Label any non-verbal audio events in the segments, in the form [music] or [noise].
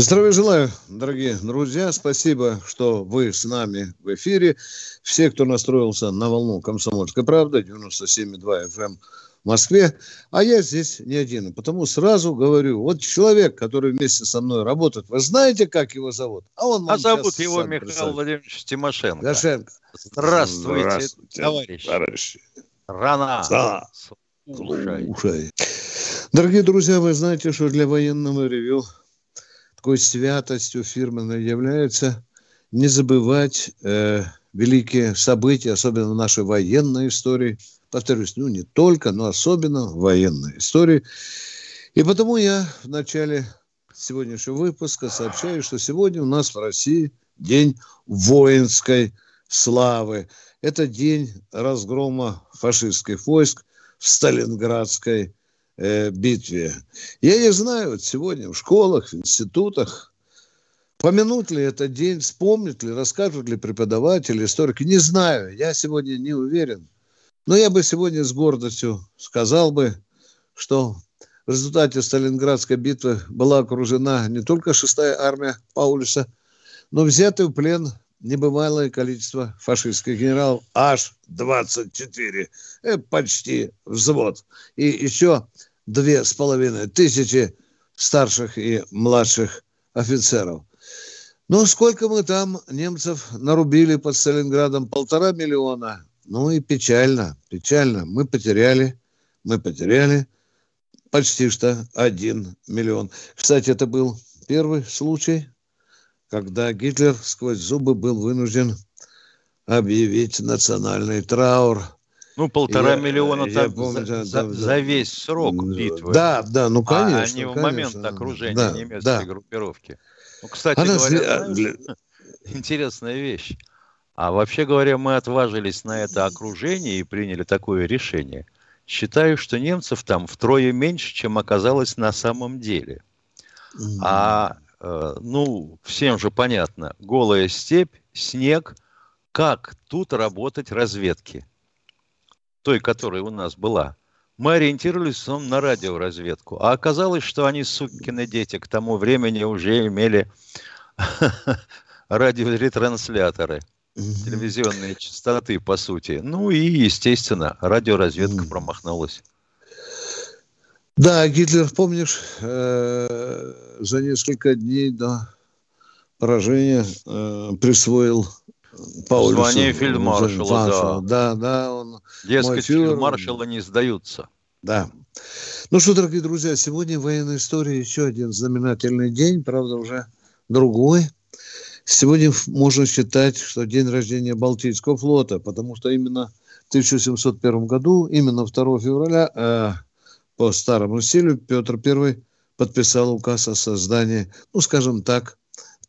Здравия желаю, дорогие друзья. Спасибо, что вы с нами в эфире. Все, кто настроился на волну «Комсомольской правды» 97,2 FM в Москве. А я здесь не один. Потому сразу говорю, вот человек, который вместе со мной работает, вы знаете, как его зовут? А он А зовут его Михаил Владимирович Тимошенко. Тимошенко. Здравствуйте, Здравствуйте товарищи. товарищи. Рана. Да. Слушай. Слушай. Дорогие друзья, вы знаете, что для военного ревю такой святостью фирменной является не забывать э, великие события, особенно нашей военной истории. Повторюсь, ну не только, но особенно военной истории. И потому я в начале сегодняшнего выпуска сообщаю, что сегодня у нас в России день воинской славы. Это день разгрома фашистских войск в Сталинградской э, битве. Я не знаю, вот сегодня в школах, в институтах, помянут ли этот день, вспомнят ли, расскажут ли преподаватели, историки, не знаю, я сегодня не уверен. Но я бы сегодня с гордостью сказал бы, что в результате Сталинградской битвы была окружена не только шестая армия Паулюса, но взятый в плен небывалое количество фашистских генералов, аж 24, э, почти взвод. И еще две с половиной тысячи старших и младших офицеров. Ну, сколько мы там немцев нарубили под Сталинградом? Полтора миллиона. Ну и печально, печально. Мы потеряли, мы потеряли почти что один миллион. Кстати, это был первый случай, когда Гитлер сквозь зубы был вынужден объявить национальный траур – ну, полтора я, миллиона я так помню, за, да, за, за весь срок битвы. Да, да, ну конечно. А не в конечно. момент окружения да, немецкой да. группировки. Ну, кстати Она говоря, для... [laughs] интересная вещь. А вообще говоря, мы отважились на это окружение и приняли такое решение. Считаю, что немцев там втрое меньше, чем оказалось на самом деле. А, э, ну, всем же понятно, голая степь, снег, как тут работать разведки? Той, которая у нас была, мы ориентировались на радиоразведку. А оказалось, что они, сукины дети, к тому времени уже имели [laughs] радиоретрансляторы, телевизионные частоты, по сути. Ну и, естественно, радиоразведка промахнулась. Да, Гитлер, помнишь, э, за несколько дней до поражения э, присвоил улицам. Звание фельдмаршала, да. Да, да. Он, Дескать, фельдмаршалы не сдаются. Да. Ну что, дорогие друзья, сегодня в военной истории еще один знаменательный день, правда, уже другой. Сегодня можно считать, что день рождения Балтийского флота, потому что именно в 1701 году, именно 2 февраля, э, по старому стилю, Петр I подписал указ о создании, ну, скажем так,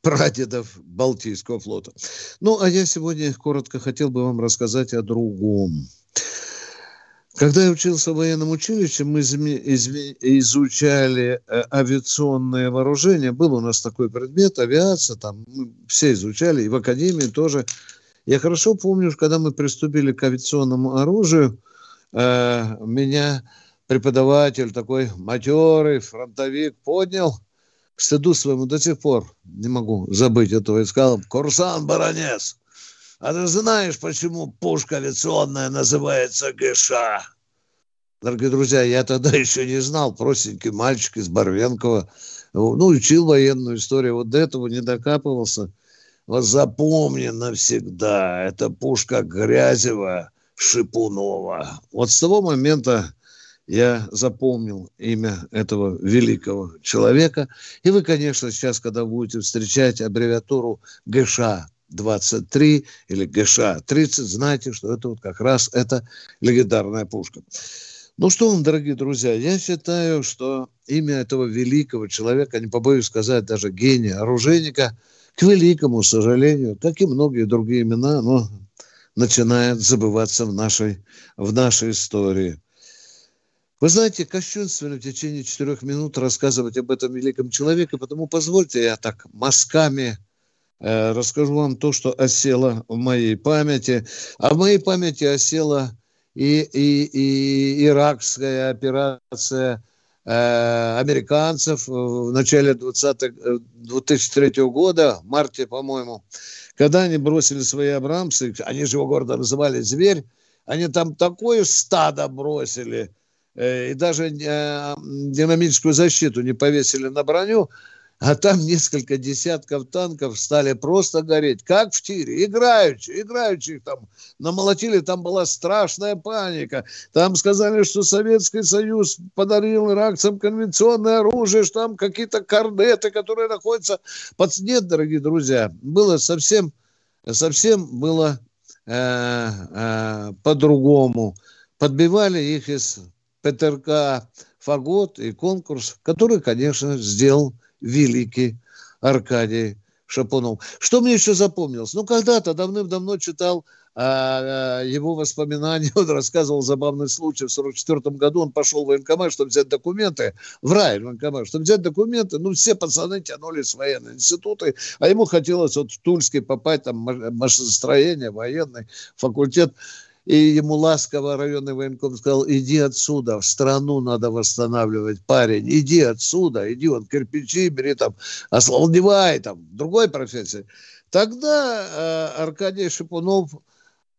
прадедов Балтийского флота. Ну, а я сегодня коротко хотел бы вам рассказать о другом. Когда я учился в военном училище, мы изучали э, авиационное вооружение. Был у нас такой предмет, авиация, там мы все изучали, и в академии тоже. Я хорошо помню, когда мы приступили к авиационному оружию, э, меня преподаватель такой матерый, фронтовик поднял – к стыду своему до сих пор не могу забыть этого и сказал, Курсан Баронец, а ты знаешь, почему пушка авиационная называется ГШ? Дорогие друзья, я тогда [laughs] еще не знал, простенький мальчик из Барвенкова, ну, учил военную историю, вот до этого не докапывался. Вот запомни навсегда, это пушка Грязева, Шипунова. Вот с того момента я запомнил имя этого великого человека. И вы, конечно, сейчас, когда будете встречать аббревиатуру ГШ 23 или ГШ 30, знаете, что это вот как раз это легендарная пушка. Ну что, дорогие друзья, я считаю, что имя этого великого человека, не побоюсь сказать, даже гения, оружейника, к великому сожалению, как и многие другие имена, оно начинает забываться в нашей, в нашей истории. Вы знаете, кощунственно в течение четырех минут рассказывать об этом великом человеке, потому позвольте я так мазками э, расскажу вам то, что осело в моей памяти. А в моей памяти осела и, и, и иракская операция э, американцев в начале 20 2003 э, года, в марте, по-моему, когда они бросили свои Абрамсы, они же его гордо называли «Зверь», они там такое стадо бросили – и даже э, динамическую защиту не повесили на броню, а там несколько десятков танков стали просто гореть, как в тире, играючи, играючи их там намолотили, там была страшная паника. Там сказали, что Советский Союз подарил иракцам конвенционное оружие, что там какие-то корнеты, которые находятся под... Нет, дорогие друзья, было совсем, совсем было э, э, по-другому. Подбивали их из ПТРК «Фагот» и конкурс, который, конечно, сделал великий Аркадий Шапунов. Что мне еще запомнилось? Ну, когда-то давным-давно читал а, а, его воспоминания, [laughs] он рассказывал забавный случай. В 1944 году он пошел в военкомат, чтобы взять документы, в рай военкомат, чтобы взять документы. Ну, все пацаны тянулись в военные институты, а ему хотелось вот в Тульский попасть, там, машиностроение, военный факультет. И ему ласково районный военком сказал, иди отсюда, в страну надо восстанавливать, парень, иди отсюда, иди, он кирпичи бери там, ослабевай там, другой профессии. Тогда э, Аркадий Шипунов,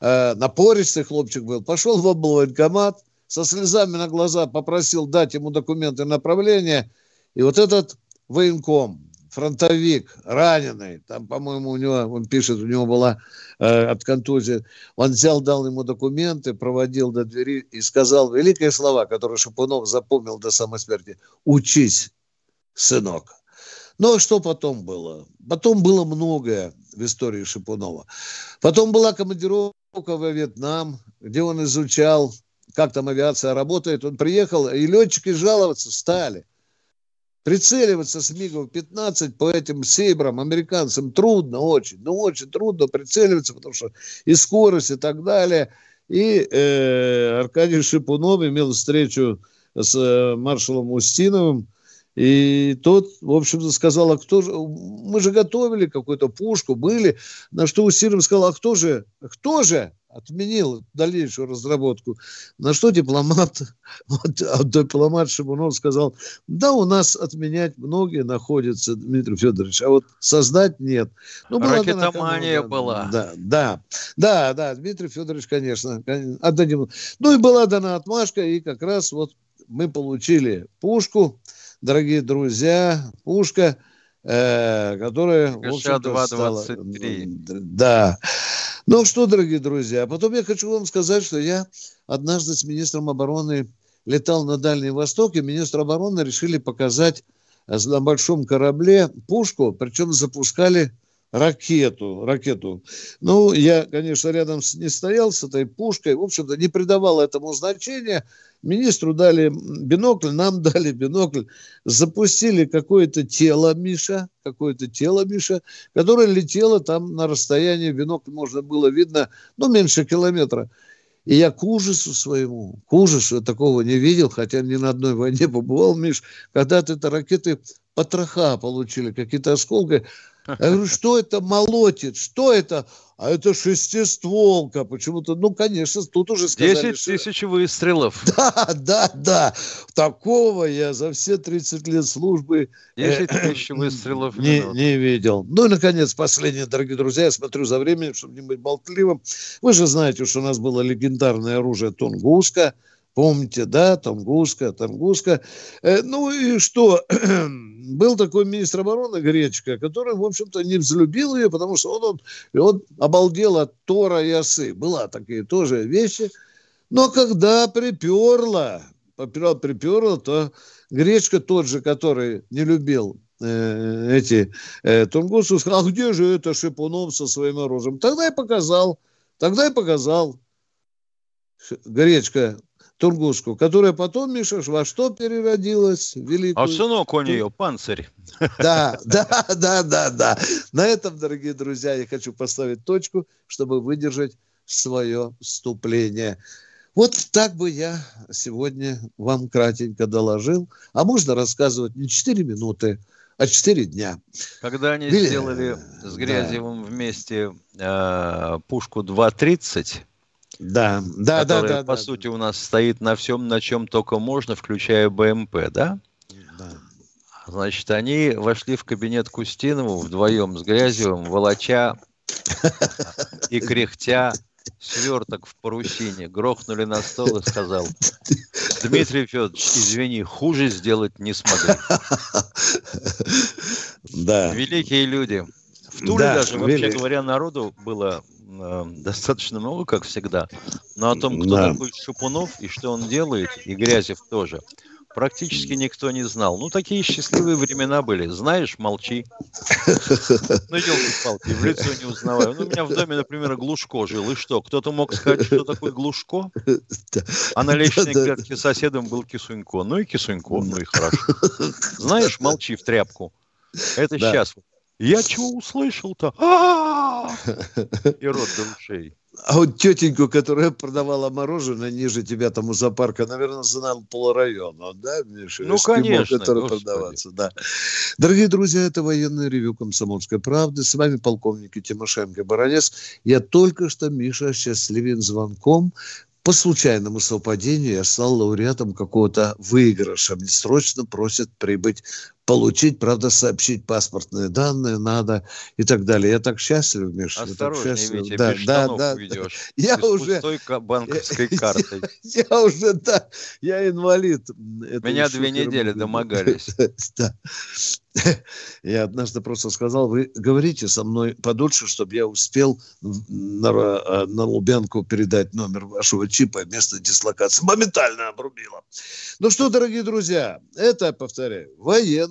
э, напористый хлопчик был, пошел в облвоенкомат, со слезами на глаза попросил дать ему документы направления, и вот этот военком, фронтовик, раненый, там, по-моему, у него, он пишет, у него была э, от контузии, он взял, дал ему документы, проводил до двери и сказал великие слова, которые Шапунов запомнил до самой смерти. «Учись, сынок». Ну, а что потом было? Потом было многое в истории Шипунова. Потом была командировка во Вьетнам, где он изучал, как там авиация работает. Он приехал, и летчики жаловаться стали прицеливаться с МиГов-15 по этим сейбрам американцам трудно очень, ну очень трудно прицеливаться, потому что и скорость и так далее. И э, Аркадий Шипунов имел встречу с э, маршалом Устиновым, и тот, в общем-то, сказал, а кто же, мы же готовили какую-то пушку, были, на что Устинов сказал, а кто же, кто же отменил дальнейшую разработку. На что дипломат, [laughs] вот, а дипломат Шибунов сказал, да, у нас отменять многие находятся, Дмитрий Федорович, а вот создать нет. Ну, была Ракетомания дана, была. Да, да, да, да, Дмитрий Федорович, конечно, отдадим. Ну и была дана отмашка, и как раз вот мы получили пушку, дорогие друзья, пушка, э, которая, в общем-то, стала... Да. Ну что, дорогие друзья, потом я хочу вам сказать, что я однажды с министром обороны летал на Дальний Восток, и министр обороны решили показать на большом корабле пушку, причем запускали ракету, ракету. Ну, я, конечно, рядом с, не стоял с этой пушкой, в общем-то, не придавал этому значения. Министру дали бинокль, нам [laughs] дали бинокль, запустили какое-то тело Миша, какое-то тело Миша, которое летело там на расстоянии, бинокль можно было видно, ну, меньше километра. И я к ужасу своему, к ужасу, я такого не видел, хотя ни на одной войне побывал, Миш, когда-то это ракеты потроха получили, какие-то осколки, я говорю, что это молотит? Что это? А это шестистволка. Почему-то, ну, конечно, тут уже сказали... 10 тысяч что... выстрелов. [laughs] Да, да, да. Такого я за все 30 лет службы... 10 э, тысяч выстрелов не, не видел. Ну и, наконец, последнее, дорогие друзья, я смотрю за временем, чтобы не быть болтливым. Вы же знаете, что у нас было легендарное оружие Тунгуска. Помните, да, Тунгуска, Тунгуска. Э, ну и что? [clears throat] был такой министр обороны Гречка, который, в общем-то, не взлюбил ее, потому что он, он, он обалдел от Тора и осы. Была такие тоже вещи. Но когда приперла, приперла, то Гречка тот же, который не любил э, эти э, тунгусы, сказал, а где же это Шипунов со своим оружием? Тогда и показал, тогда и показал. Гречка Тунгуску, которая потом, Миша, во что переродилась? Великую... А сынок у нее панцирь. Да, да, да, да, да. На этом, дорогие друзья, я хочу поставить точку, чтобы выдержать свое вступление. Вот так бы я сегодня вам кратенько доложил. А можно рассказывать не 4 минуты, а 4 дня. Когда они Или... сделали с Грязевым да. вместе э, пушку 2.30, да, да, да, да. По да, сути, да. у нас стоит на всем, на чем только можно, включая БМП, да? Да. Значит, они вошли в кабинет Кустинову вдвоем с Грязевым, волоча и кряхтя сверток в парусине, грохнули на стол и сказал, Дмитрий Федорович, извини, хуже сделать не смогли. Да. Великие люди. В Туле да, даже, вообще говоря, народу было э, достаточно много, как всегда. Но о том, кто да. такой Шупунов и что он делает, и Грязев тоже – практически никто не знал. Ну, такие счастливые времена были. Знаешь, молчи. Ну, елки-палки, в лицо не узнаваю. Ну, у меня в доме, например, Глушко жил. И что, кто-то мог сказать, что такое Глушко? А на лестничной клетке соседом был Кисунько. Ну и Кисунько, ну и хорошо. Знаешь, молчи в тряпку. Это сейчас. Я чего услышал-то? [laughs] И рот до ушей. А вот тетеньку, которая продавала мороженое ниже тебя там у зоопарка, наверное, знал полрайона, да, Миша? Ну, конечно. Который продаваться, да. Дорогие друзья, это военное ревю «Комсомольской правды». С вами полковник Тимошенко Баранец. Я только что, Миша, счастливен звонком по случайному совпадению я стал лауреатом какого-то выигрыша. Мне срочно просят прибыть получить, правда, сообщить паспортные данные надо и так далее. Я так счастлив, Миша. Осторожнее, счастлив. Витя, да, без да, да, уйдешь. [laughs] Я без уже... пустой [laughs] банковской картой. Я, я уже, да, я инвалид. Это Меня две недели [laughs] домогались. Да. Я однажды просто сказал, вы говорите со мной подольше, чтобы я успел на, э, на Лубянку передать номер вашего чипа, место дислокации. Моментально обрубило. Ну что, дорогие друзья, это, повторяю,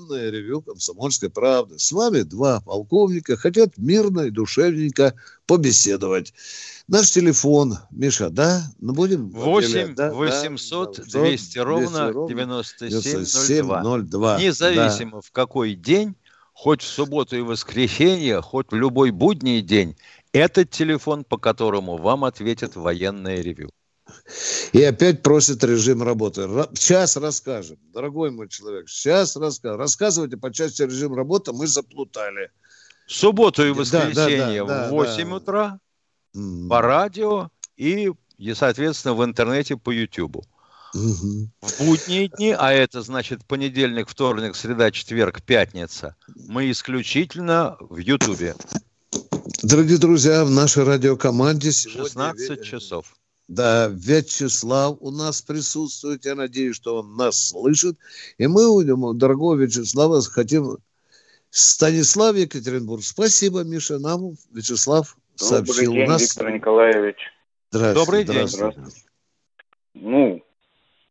военное ревю «Комсомольской правды». С вами два полковника хотят мирно и душевненько побеседовать. Наш телефон, Миша, да? Ну, будем... 8 да, 800 да, 200 ровно 9702. Независимо да. в какой день, хоть в субботу и воскресенье, хоть в любой будний день, этот телефон, по которому вам ответит военное ревю. И опять просит режим работы. Сейчас расскажем. Дорогой мой человек, сейчас расскажем. Рассказывайте по части режим работы, мы заплутали. Субботу и воскресенье да, да, да, в 8 да. утра mm. по радио и, и, соответственно, в интернете по Ютубу. Угу. В будние дни, а это значит понедельник, вторник, среда, четверг, пятница, мы исключительно в Ютубе. Дорогие друзья, в нашей радиокоманде сегодня... 16 часов. Да, Вячеслав у нас присутствует. Я надеюсь, что он нас слышит. И мы у дорогого Вячеслава хотим... Станислав Екатеринбург. Спасибо, Миша. Нам Вячеслав Добрый сообщил день, нас... Виктор Николаевич. Здравствуйте. Добрый день. Здравствуйте. Ну,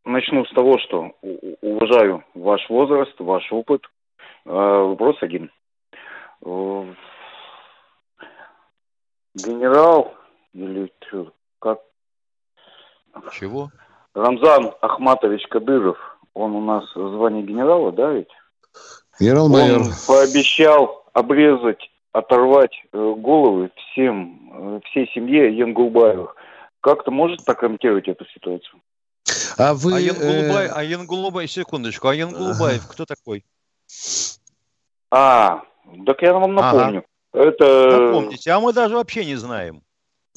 начну с того, что уважаю ваш возраст, ваш опыт. А, вопрос один. Э, генерал или как? Чего? Рамзан Ахматович Кадыров, он у нас в звании генерала, да ведь? Генерал-майор. Он пообещал обрезать оторвать э, головы всем, э, всей семье Янгулбаевых. Как-то может прокомментировать эту ситуацию? А вы... А Янгулбай, э... а Янгулбай, секундочку, а Янгулбаев кто такой? А, так я вам напомню. Ага. Это... Напомните, а мы даже вообще не знаем.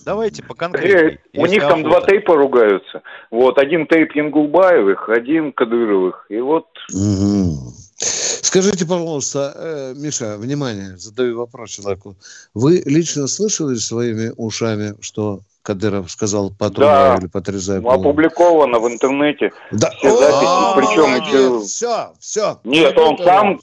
Давайте по конкретней. У них там два тейпа ругаются. Вот, один тейп Янгулбаевых, один Кадыровых. И вот... Угу. Скажите, пожалуйста, э, Миша, внимание, задаю вопрос человеку. Вы лично слышали своими ушами, что Кадыров сказал потрубай да, или подрезай голову? опубликовано в интернете. Да. Все записи, О, причем еще... Все, все. Нет, он сам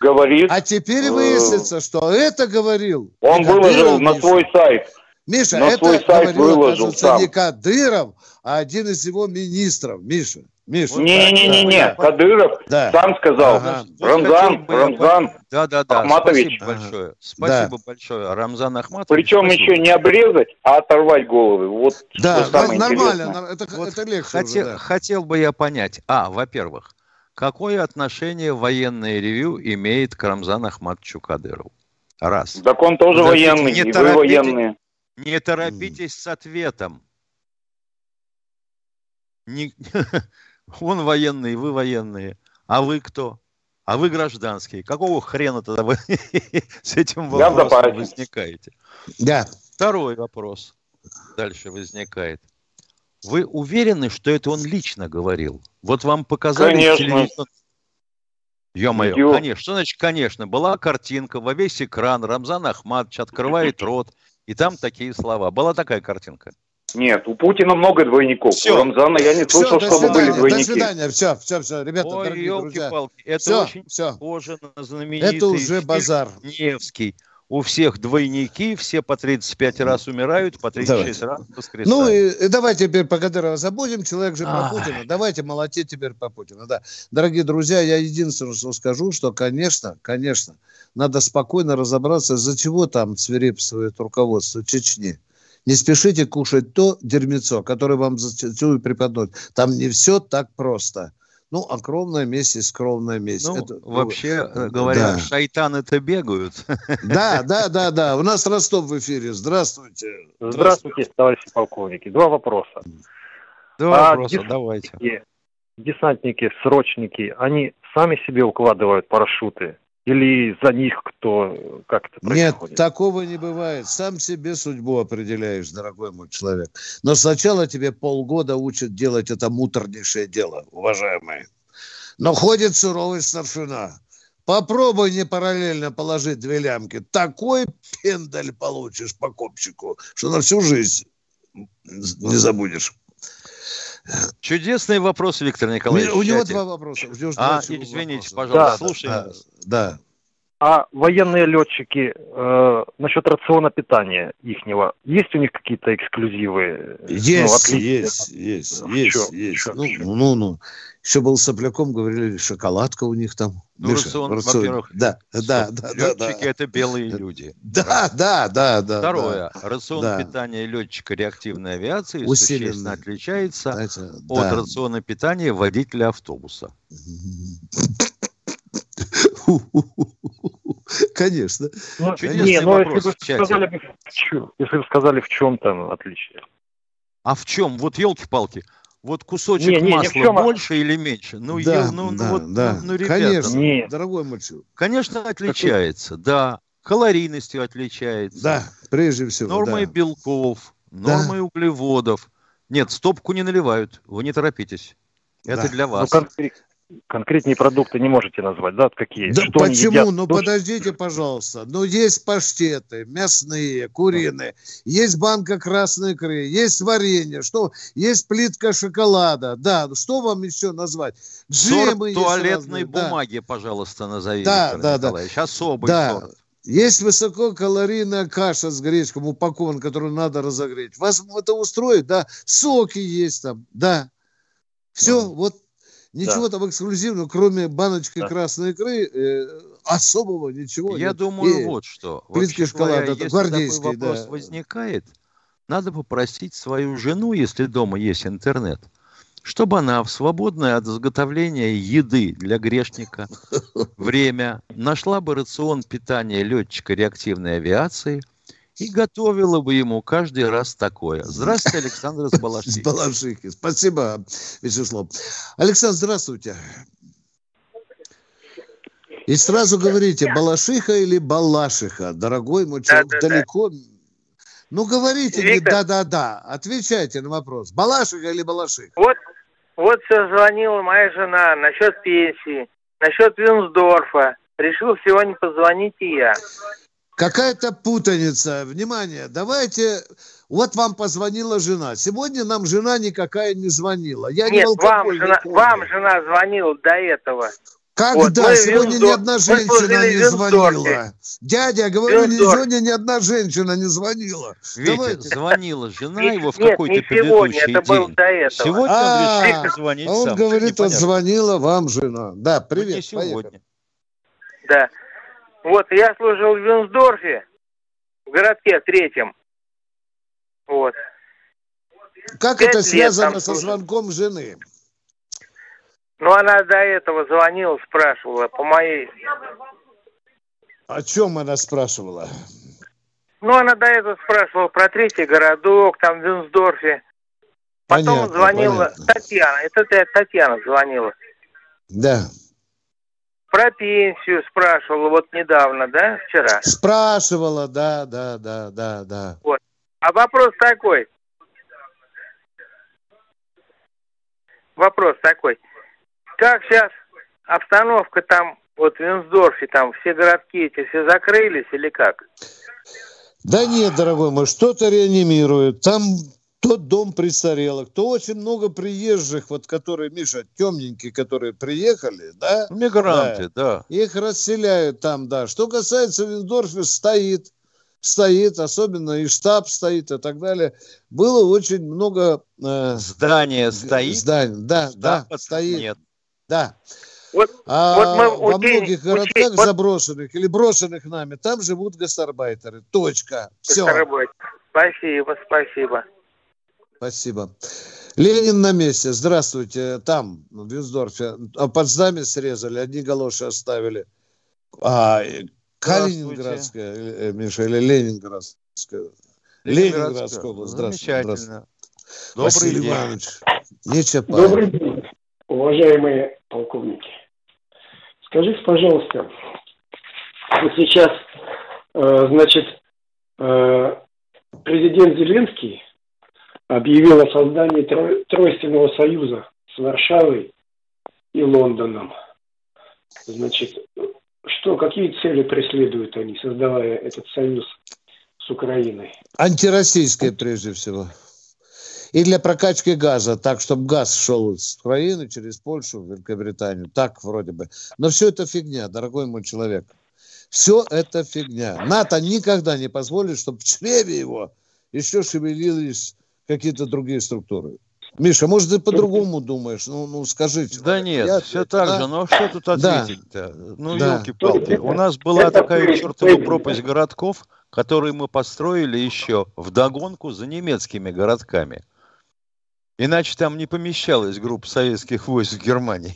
говорит... А теперь выяснится, что это говорил... Он выложил на свой сайт. Миша, на это говорил, сам. не Кадыров, а один из его министров. Миша. Миша. Не-не-не, да. Кадыров да. сам сказал. Ага. Рамзан, Рамзан да, да, да. Ахматович. Спасибо большое. Спасибо да. большое. Рамзан Ахматович. Причем спасибо. еще не обрезать, а оторвать головы. Вот да, что самое нормально. Это, вот это легче хотел, уже, да. хотел бы я понять. А, во-первых, какое отношение военное ревю имеет к Рамзану Ахматовичу Кадырову? Раз. Так он тоже Подождите, военный, не и торопите, вы военные. Не торопитесь с ответом. Не... [laughs] Он военный, вы военные. А вы кто? А вы гражданские. Какого хрена тогда вы [laughs] с этим вопросом возникаете? Да. Второй вопрос дальше возникает. Вы уверены, что это он лично говорил? Вот вам показали Конечно. телевизор. Ё-моё, конечно. Что значит, конечно? Была картинка во весь экран, Рамзан Ахматович открывает [laughs] рот, и там такие слова. Была такая картинка? Нет, у Путина много двойников. Все. У Рамзана я не слышал, все, чтобы свидания, были двойники. До свидания, все, все, все, ребята, Ой, дорогие друзья. это все, очень все. похоже на знаменитый Это уже базар. Невский у всех двойники, все по 35 раз умирают, по 36 Давай. раз воскресают. Ну и, и давайте теперь по Кадырова забудем, человек же про Путина. Давайте молотеть теперь по Путину. Да. Дорогие друзья, я единственное, что скажу, что, конечно, конечно, надо спокойно разобраться, за чего там свирепствует руководство Чечни. Не спешите кушать то дерьмецо, которое вам зачастую преподносят. Там не все так просто. Ну, кровная месть есть кровная месть. Ну, это, вообще, э, говорят, да. шайтаны-то бегают. Да, [laughs] да, да, да. У нас Ростов в эфире. Здравствуйте. Здравствуйте, Здравствуйте товарищи полковники. Два вопроса. Два а вопроса, давайте. Десантники, срочники, они сами себе укладывают парашюты или за них кто, как это происходит? Нет, такого не бывает. Сам себе судьбу определяешь, дорогой мой человек. Но сначала тебе полгода учат делать это муторнейшее дело, уважаемые. Но ходит суровый старшина. Попробуй не параллельно положить две лямки. Такой пендаль получишь по копчику, что на всю жизнь не забудешь. Чудесный вопрос, Виктор Николаевич. У него два вопроса. А, извините, вопроса. пожалуйста, да. Да, да. А военные летчики э, насчет рациона питания ихнего, есть у них какие-то эксклюзивы? Есть, ну, есть, есть, есть, есть. Ну, ну, ну, еще был сопляком, говорили, шоколадка у них там. Ну, Миша, рацион, рацион. во-первых, да, да, да, летчики да, это белые люди. [laughs] Да, да, да, да. Второе, да, рацион да. питания летчика реактивной авиации Усиленный. существенно отличается Знаете, от да. рациона питания водителя автобуса. [laughs] Конечно. Ну, не, но ну, если вы, сказали, если вы сказали, в чем там отличие. А в чем? Вот елки-палки. Вот кусочек не, не, масла чем... больше или меньше? Ну, да, ел, ну, да, ну, вот, да. ну, ну, ребята. Конечно, не. дорогой мальчик. Конечно, отличается, Какой? да. Калорийностью отличается. Да, прежде всего. Нормой да. белков, нормой да. углеводов. Нет, стопку не наливают, вы не торопитесь. Это да. для вас. Ну, конкретные продукты не можете назвать, да, какие? Да Что почему? Ну, подождите, пожалуйста. Ну, есть паштеты, мясные, куриные, есть банка красной икры, есть варенье, что есть плитка шоколада. Да, что вам еще назвать? Джемы сорт туалетной бумаги, да. пожалуйста, назовите, да, да, Николаевич. Да. Особый да. сорт. Есть высококалорийная каша с гречком упакован, которую надо разогреть. Вас это устроит, да? Соки есть там, да. Все, mm. вот Ничего да. там эксклюзивного, кроме баночки да. красной икры, э, особого ничего Я нет. думаю, И вот что. Плитки шоколада, если такой вопрос да. возникает, надо попросить свою жену, если дома есть интернет, чтобы она в свободное от изготовления еды для грешника [laughs] время нашла бы рацион питания летчика реактивной авиации – и готовила бы ему каждый раз такое. Здравствуйте, Александр [laughs] из Балашихи. С Балашихи. Спасибо, Вячеслав. Александр, здравствуйте. И сразу говорите, Балашиха или Балашиха, дорогой мой человек, да, да, далеко. Да. Ну, говорите да-да-да, отвечайте на вопрос. Балашиха или Балашиха? Вот, вот все звонила моя жена насчет пенсии, насчет Винсдорфа. Решил сегодня позвонить и я. Какая-то путаница. Внимание, давайте... Вот вам позвонила жена. Сегодня нам жена никакая не звонила. Я Нет, не вам, жена, вам жена звонила до этого. Когда? Вот сегодня ни одна женщина не звонила. Дядя, говорю, ни сегодня ни одна женщина не звонила. Витя, Давайте. звонила жена его в какой-то предыдущий сегодня, это был до этого. Сегодня он решил позвонить Он сам. говорит, звонила вам жена. Да, привет, не сегодня. Да. Вот, я служил в Винсдорфе, в городке третьем. Вот. Как Пять это связано со звонком жены? Ну, она до этого звонила, спрашивала по моей... О чем она спрашивала? Ну, она до этого спрашивала про третий городок, там в Винсдорфе. Потом понятно, звонила понятно. Татьяна. Это Татьяна звонила. Да. Про пенсию спрашивала вот недавно, да, вчера? Спрашивала, да, да, да, да, да. Вот. А вопрос такой. Вопрос такой. Как сейчас обстановка там, вот в Винсдорфе, там все городки эти все закрылись или как? Да нет, дорогой мой, что-то реанимируют. Там тот дом престарелых, то очень много приезжих, вот которые, Миша, темненькие, которые приехали, да? Мигранты, да. да. Их расселяют там, да. Что касается Виндорфа, стоит, стоит, особенно и штаб стоит и так далее. Было очень много... Э, Здание стоит? Здание, да, да, стоит. Нет. Да. Вот, а вот мы во учили, многих городках учили, заброшенных или брошенных нами, там живут гастарбайтеры. Точка. Все. Спасибо, спасибо. Спасибо. Ленин на месте. Здравствуйте. Там, в Винсдорфе. А под знамя срезали, одни галоши оставили. А, Калининградская, э, Миша, или Ленинградская? Ленинградская область. Здравствуйте. Здравствуйте. Добрый Василий день. Иванович. Не Добрый день, уважаемые полковники. Скажите, пожалуйста, сейчас, э, значит, э, президент Зеленский объявил о создании Тройственного союза с Варшавой и Лондоном. Значит, что, какие цели преследуют они, создавая этот союз с Украиной? Антироссийское прежде всего. И для прокачки газа, так, чтобы газ шел с Украины через Польшу, в Великобританию. Так вроде бы. Но все это фигня, дорогой мой человек. Все это фигня. НАТО никогда не позволит, чтобы в чреве его еще шевелились какие-то другие структуры. Миша, может, ты по-другому думаешь? Ну, ну скажите. Да нет, я, все так да? же. Но что тут ответить-то? Да. Ну, да. елки-палки. У нас была такая чертова пропасть городков, которые мы построили еще в догонку за немецкими городками. Иначе там не помещалась группа советских войск в Германии.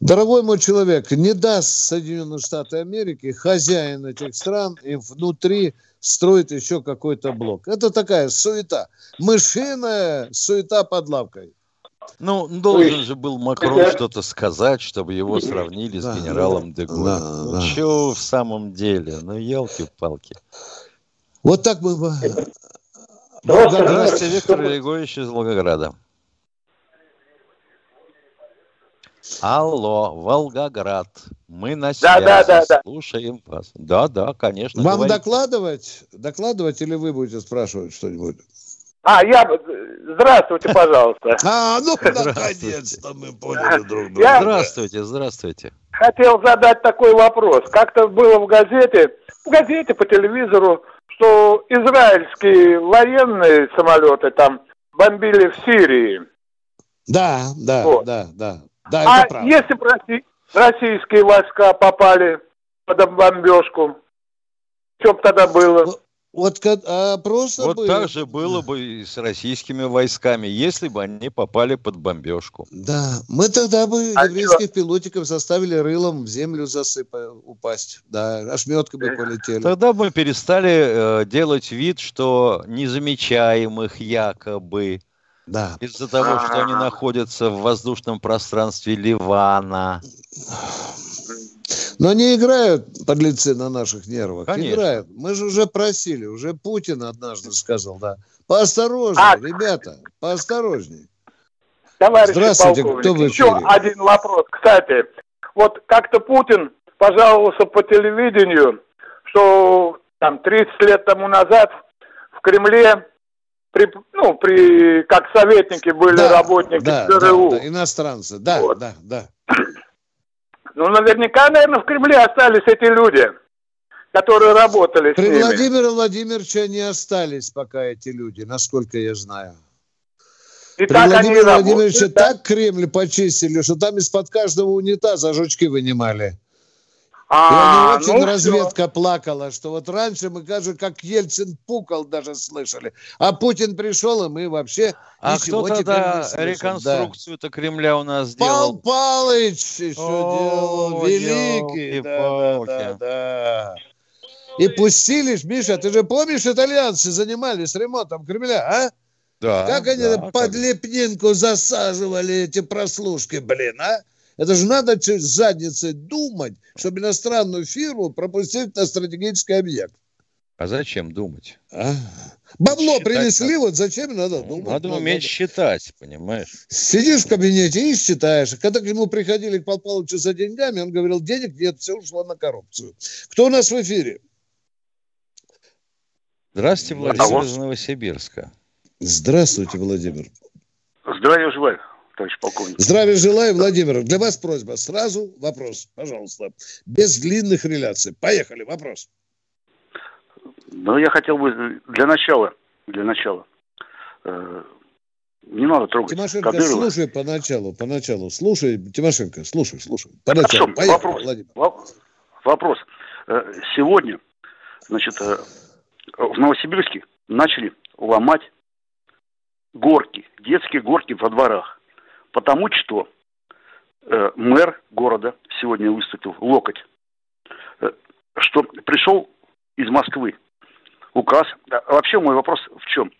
Дорогой мой человек, не даст Соединенные Штаты Америки хозяин этих стран и внутри строит еще какой-то блок. Это такая суета. Мышиная суета под лавкой. Ну, должен же был Макрон это... что-то сказать, чтобы его сравнили да, с генералом да, Деголем. Да, ну, да. что в самом деле? Ну, елки-палки. Вот так мы... Здравствуйте, Виктор Григорьевич из Волгограда. Алло, Волгоград. Мы на связи. Да, да, да, Слушаем вас. Да, да, конечно. Вам говорите. докладывать? Докладывать или вы будете спрашивать что-нибудь? А, я... Здравствуйте, пожалуйста. [laughs] А, ну, наконец-то мы поняли друг друга. Я... Здравствуйте, здравствуйте. Хотел задать такой вопрос. Как-то было в газете, в газете по телевизору, что израильские военные самолеты там бомбили в Сирии. Да, да, вот. да, да. Да, а это правда. если бы российские войска попали под бомбежку, что бы тогда было? Вот а просто вот бы... так же было бы и с российскими войсками, если бы они попали под бомбежку. Да, мы тогда бы а еврейских что? пилотиков заставили рылом в землю засыпать, упасть. Да, ошметкой бы полетели. Тогда бы перестали э, делать вид, что не замечаем их якобы. Да. Из-за того, что они находятся в воздушном пространстве Ливана. Но не играют подлецы на наших нервах. Конечно. Играют. Мы же уже просили, уже Путин однажды сказал, да. Поосторожнее, а... ребята, поосторожнее. Товарищ Здравствуйте, полковник, кто в эфире? еще один вопрос. Кстати, вот как-то Путин пожаловался по телевидению, что там 30 лет тому назад в Кремле при, ну, при, как советники были да, работники да, ЦРУ. Да, да, иностранцы, да, вот. да, да. Ну, наверняка, наверное, в Кремле остались эти люди, которые работали При с ними. Владимира Владимировича не остались пока эти люди, насколько я знаю. И При так Владимира Владимировича да? так Кремль почистили, что там из-под каждого унитаза жучки вынимали. А, и очень ну, разведка все. плакала, что вот раньше мы, кажется, как Ельцин пукал даже слышали. А Путин пришел, и мы вообще А кто тогда реконструкцию-то да. Кремля у нас сделал? Пал Палыч еще О, делал, великий. Да, да, да. И пустили, Миша, ты же помнишь, итальянцы занимались ремонтом Кремля, а? Да. Как они да, под лепнинку засаживали эти прослушки, блин, а? Это же надо с задницей думать, чтобы иностранную фирму пропустить на стратегический объект. А зачем думать? А? Бабло считать принесли, надо. вот зачем надо ну, думать? Надо уметь надо. считать, понимаешь? Сидишь в кабинете и считаешь. Когда к нему приходили к Павлу Павловичу за деньгами, он говорил, денег нет, все ушло на коррупцию. Кто у нас в эфире? Здравствуйте, Владимир из Новосибирска. Здравствуйте, Владимир. Здравия желаю товарищ полковник. Здравия желаю, Владимир. Для вас просьба. Сразу вопрос, пожалуйста. Без длинных реляций. Поехали, вопрос. Ну, я хотел бы для начала, для начала, э, не надо трогать Тимошенко, Кадырова. слушай поначалу, поначалу. Слушай, Тимошенко, слушай, слушай. Поначалу. Хорошо, Поехали, вопрос, Владимир. Вопрос. Э, сегодня, значит, э, в Новосибирске начали ломать горки, детские горки во дворах. Потому что э, мэр города сегодня выступил, локоть, э, что пришел из Москвы указ. А вообще мой вопрос в чем?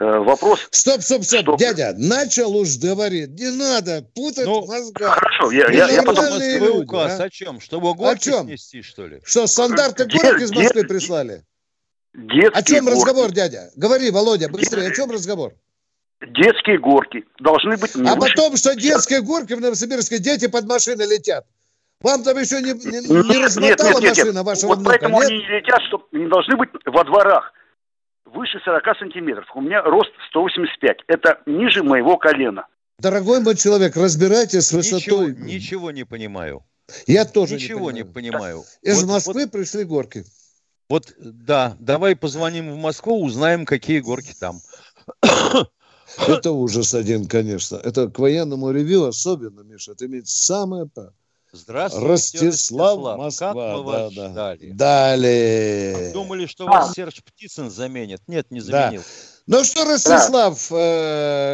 Э, вопрос... Стоп, стоп, стоп, что... дядя, начал уж говорить, не надо путать ну, мозгах. Хорошо, я, я, я потом... Москвы указ а? о чем? Чтобы горки о чем? снести, что ли? Что, стандарты горок из Москвы дет... прислали? Детские о чем разговор, дядя? Говори, Володя, быстрее, о чем разговор? Детские горки должны быть не А потом, что детские горки в Новосибирске, дети под машины летят. Вам там еще не, не, не размотала нет, нет, машина нет. вашего вот внука, поэтому нет? они не летят, что не должны быть во дворах выше 40 сантиметров. У меня рост 185. Это ниже моего колена. Дорогой мой человек, разбирайтесь с высотой. Ничего, ничего не понимаю. Я тоже Ничего не понимаю. Не понимаю. Из вот, Москвы вот, пришли горки. Вот, да, давай позвоним в Москву, узнаем, какие горки там. Это ужас один, конечно. Это к военному ревью особенно, Миша, это имеет самое... Здравствуйте, Ростислав, Ростислав. Москва. Как мы вас да, ждали? Далее. Думали, что вас Серж Птицын заменит. Нет, не заменил. Да. Ну что, Ростислав, да.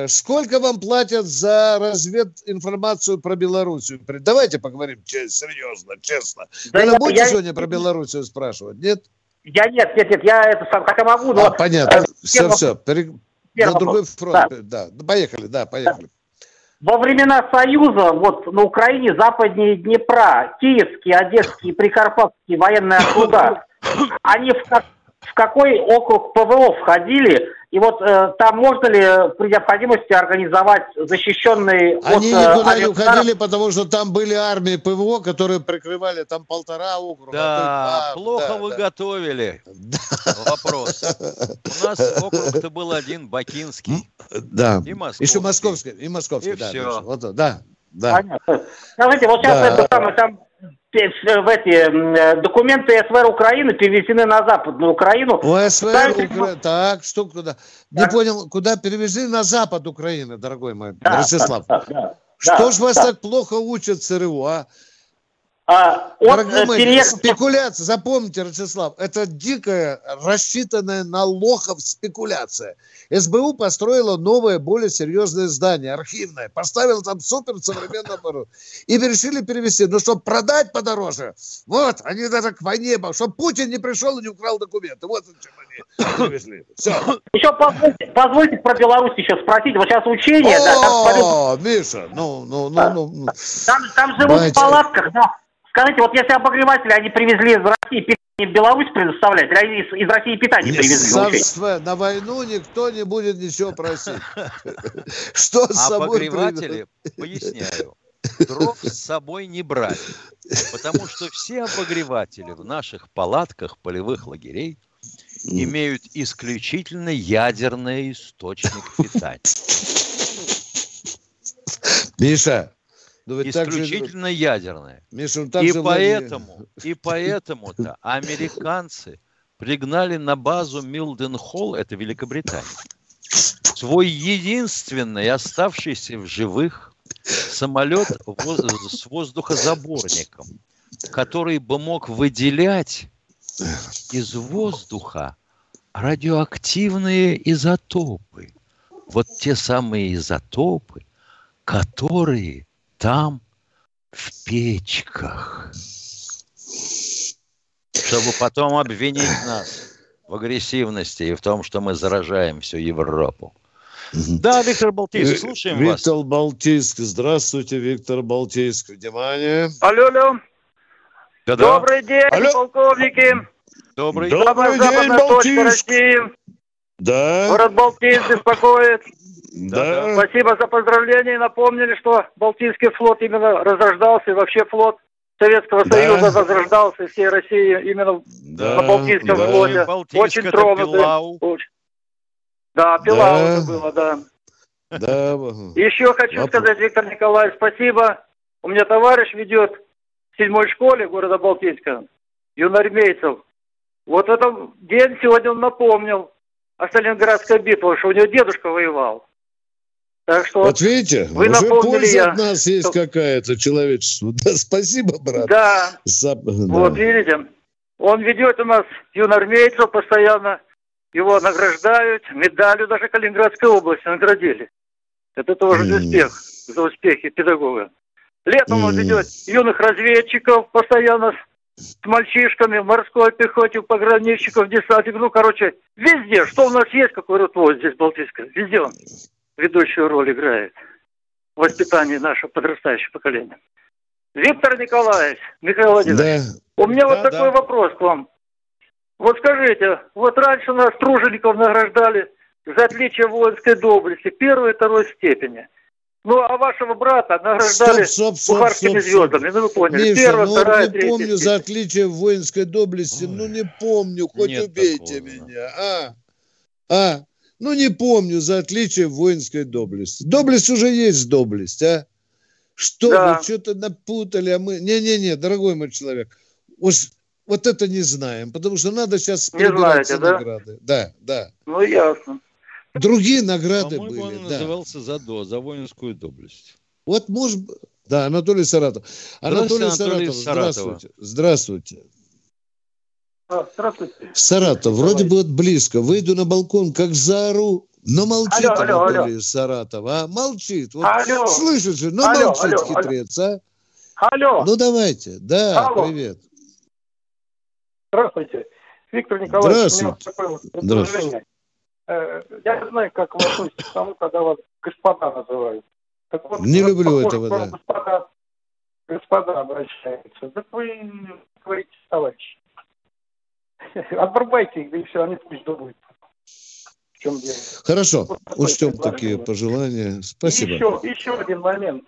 э, сколько вам платят за развединформацию про Белоруссию? Давайте поговорим серьезно, честно. Да Вы я, будете я... сегодня про Белоруссию спрашивать, нет? Я нет, нет, нет, я это сам, хотя могу, но... А, понятно, все, все, на другой фронт, да. да. Поехали, да, поехали. Во времена Союза, вот на Украине западнее Днепра, Киевские, Одесские, Прикарпатские военные округа, [coughs] они в, как, в какой округ ПВО входили, и вот э, там можно ли при необходимости организовать защищенный... Они от, никуда э, не уходили, потому что там были армии ПВО, которые прикрывали там полтора округа. Да, а, плохо да, вы да. готовили. Да. Вопрос. У нас округ-то был один, Бакинский. Да. И московский. Еще московский. И московский, и да. Все. Вот, да, да. Понятно. Скажите, вот сейчас да. это самое, там в эти э, документы СВР Украины перевезены на Западную Украину. У СВР Украины, так, что куда? Не понял, куда перевезли на Запад Украины, дорогой мой да, Ростислав. Да, да, что да, ж вас да. так плохо учат ЦРУ, а? А, он, э, мои, переехал... спекуляция, запомните, Ростислав, это дикая, рассчитанная на лохов спекуляция. СБУ построила новое, более серьезное здание, архивное, поставила там супер современное оборудование. И решили перевести, ну, чтобы продать подороже. Вот, они даже к войне, чтобы Путин не пришел и не украл документы. Вот зачем они перевезли. Все. Еще позвольте, позвольте про Беларусь еще спросить. Вот сейчас учение. О, да, Миша, ну, ну, ну, ну. Там, там живут в палатках, да. Скажите, вот если обогреватели они привезли из России, питание в Беларусь предоставлять, или из, из России питание привезли? Совство, на войну никто не будет ничего просить. [laughs] Что с собой Обогреватели, поясняю, дров с собой не брали, потому что все обогреватели в наших палатках полевых лагерей имеют исключительно ядерный источник питания. Миша, ну, исключительно же... ядерное. Миша, ну, и, поэтому, и поэтому-то американцы пригнали на базу Милден-Холл, это Великобритания, свой единственный оставшийся в живых самолет с воздухозаборником. который бы мог выделять из воздуха радиоактивные изотопы. Вот те самые изотопы, которые там в печках. Чтобы потом обвинить нас в агрессивности и в том, что мы заражаем всю Европу. Да, Виктор Балтийск, слушаем Виктор вас. Виктор Балтийск, здравствуйте, Виктор Балтийск, внимание. Алло, алло. Да, да. Добрый день, алло. полковники. Добрый, Добрый день, Балтийск. России. Да. Город Балтийск беспокоит. Да. Спасибо за поздравления. Напомнили, что Балтийский флот именно разрождался, и вообще флот Советского да. Союза возрождался всей России именно да. на Балтийском да. флоте. Балтийск Очень тронутый. Да, Пилау да. это было, да. Да. Еще хочу сказать, Виктор Николаевич, спасибо. У меня товарищ ведет в седьмой школе города Балтийска, юноармейцев. Вот в этом день сегодня он напомнил о Сталинградской битве, что у него дедушка воевал. Так что вот видите, вы уже польза я, от нас есть что... какая-то человечеству. [laughs] Да, спасибо, брат. Да. За... да. Вот видите, он ведет у нас юноармейцев постоянно его награждают, медалью даже Калининградской области наградили. Это тоже mm. успех, за успехи педагога. Летом mm. он ведет юных разведчиков постоянно с мальчишками, морской пехоте, пограничников, десантников, ну, короче, везде, что у нас есть, какой руковод здесь Балтийское, везде он ведущую роль играет в воспитании нашего подрастающего поколения. Виктор Николаевич, Михаил Владимирович, да. у меня да, вот такой да. вопрос к вам. Вот скажите, вот раньше нас тружеников награждали за отличие воинской доблести первой и второй степени. Ну, а вашего брата награждали стоп, стоп, стоп, бухарскими стоп, стоп. звездами. Ну, вы поняли. Миша, Первая, ну, вторая, не третья. помню за отличие в воинской доблести. Ой, ну, не помню. Хоть Нет убейте такого, меня. А? А? Ну, не помню за отличие воинской доблести. Доблесть уже есть доблесть, а? Что да. вы что-то напутали, а мы... Не-не-не, дорогой мой человек. Уж вот это не знаем, потому что надо сейчас не знаете, да? награды. Да, да. Ну, ясно. Другие награды были. он да. назывался ЗАДО, за воинскую доблесть. Вот, может Да, Анатолий Саратов. Анатолий, Анатолий Саратов, здравствуйте. Здравствуйте. А, здравствуйте. Саратов, вроде бы вот близко. Выйду на балкон, как заору, но молчит алло, алло, Анатолий алло. Саратов, а? Молчит. Вот алло. Слышит же, но алло, молчит алло, хитрец, алло. а? Алло. Ну, давайте. Да, алло. привет. Здравствуйте. Виктор Николаевич, у меня такое Здравствуйте. Э, я не знаю, как вы относитесь к тому, когда вас господа называют. Так вот, не люблю этого, да. Господа, господа обращаются. Так вы говорите, товарищ. [laughs] Обрубайте их, да и все, они пусть думают. В чем дело. Хорошо, учтем такие пожелания. Спасибо. еще, еще один момент.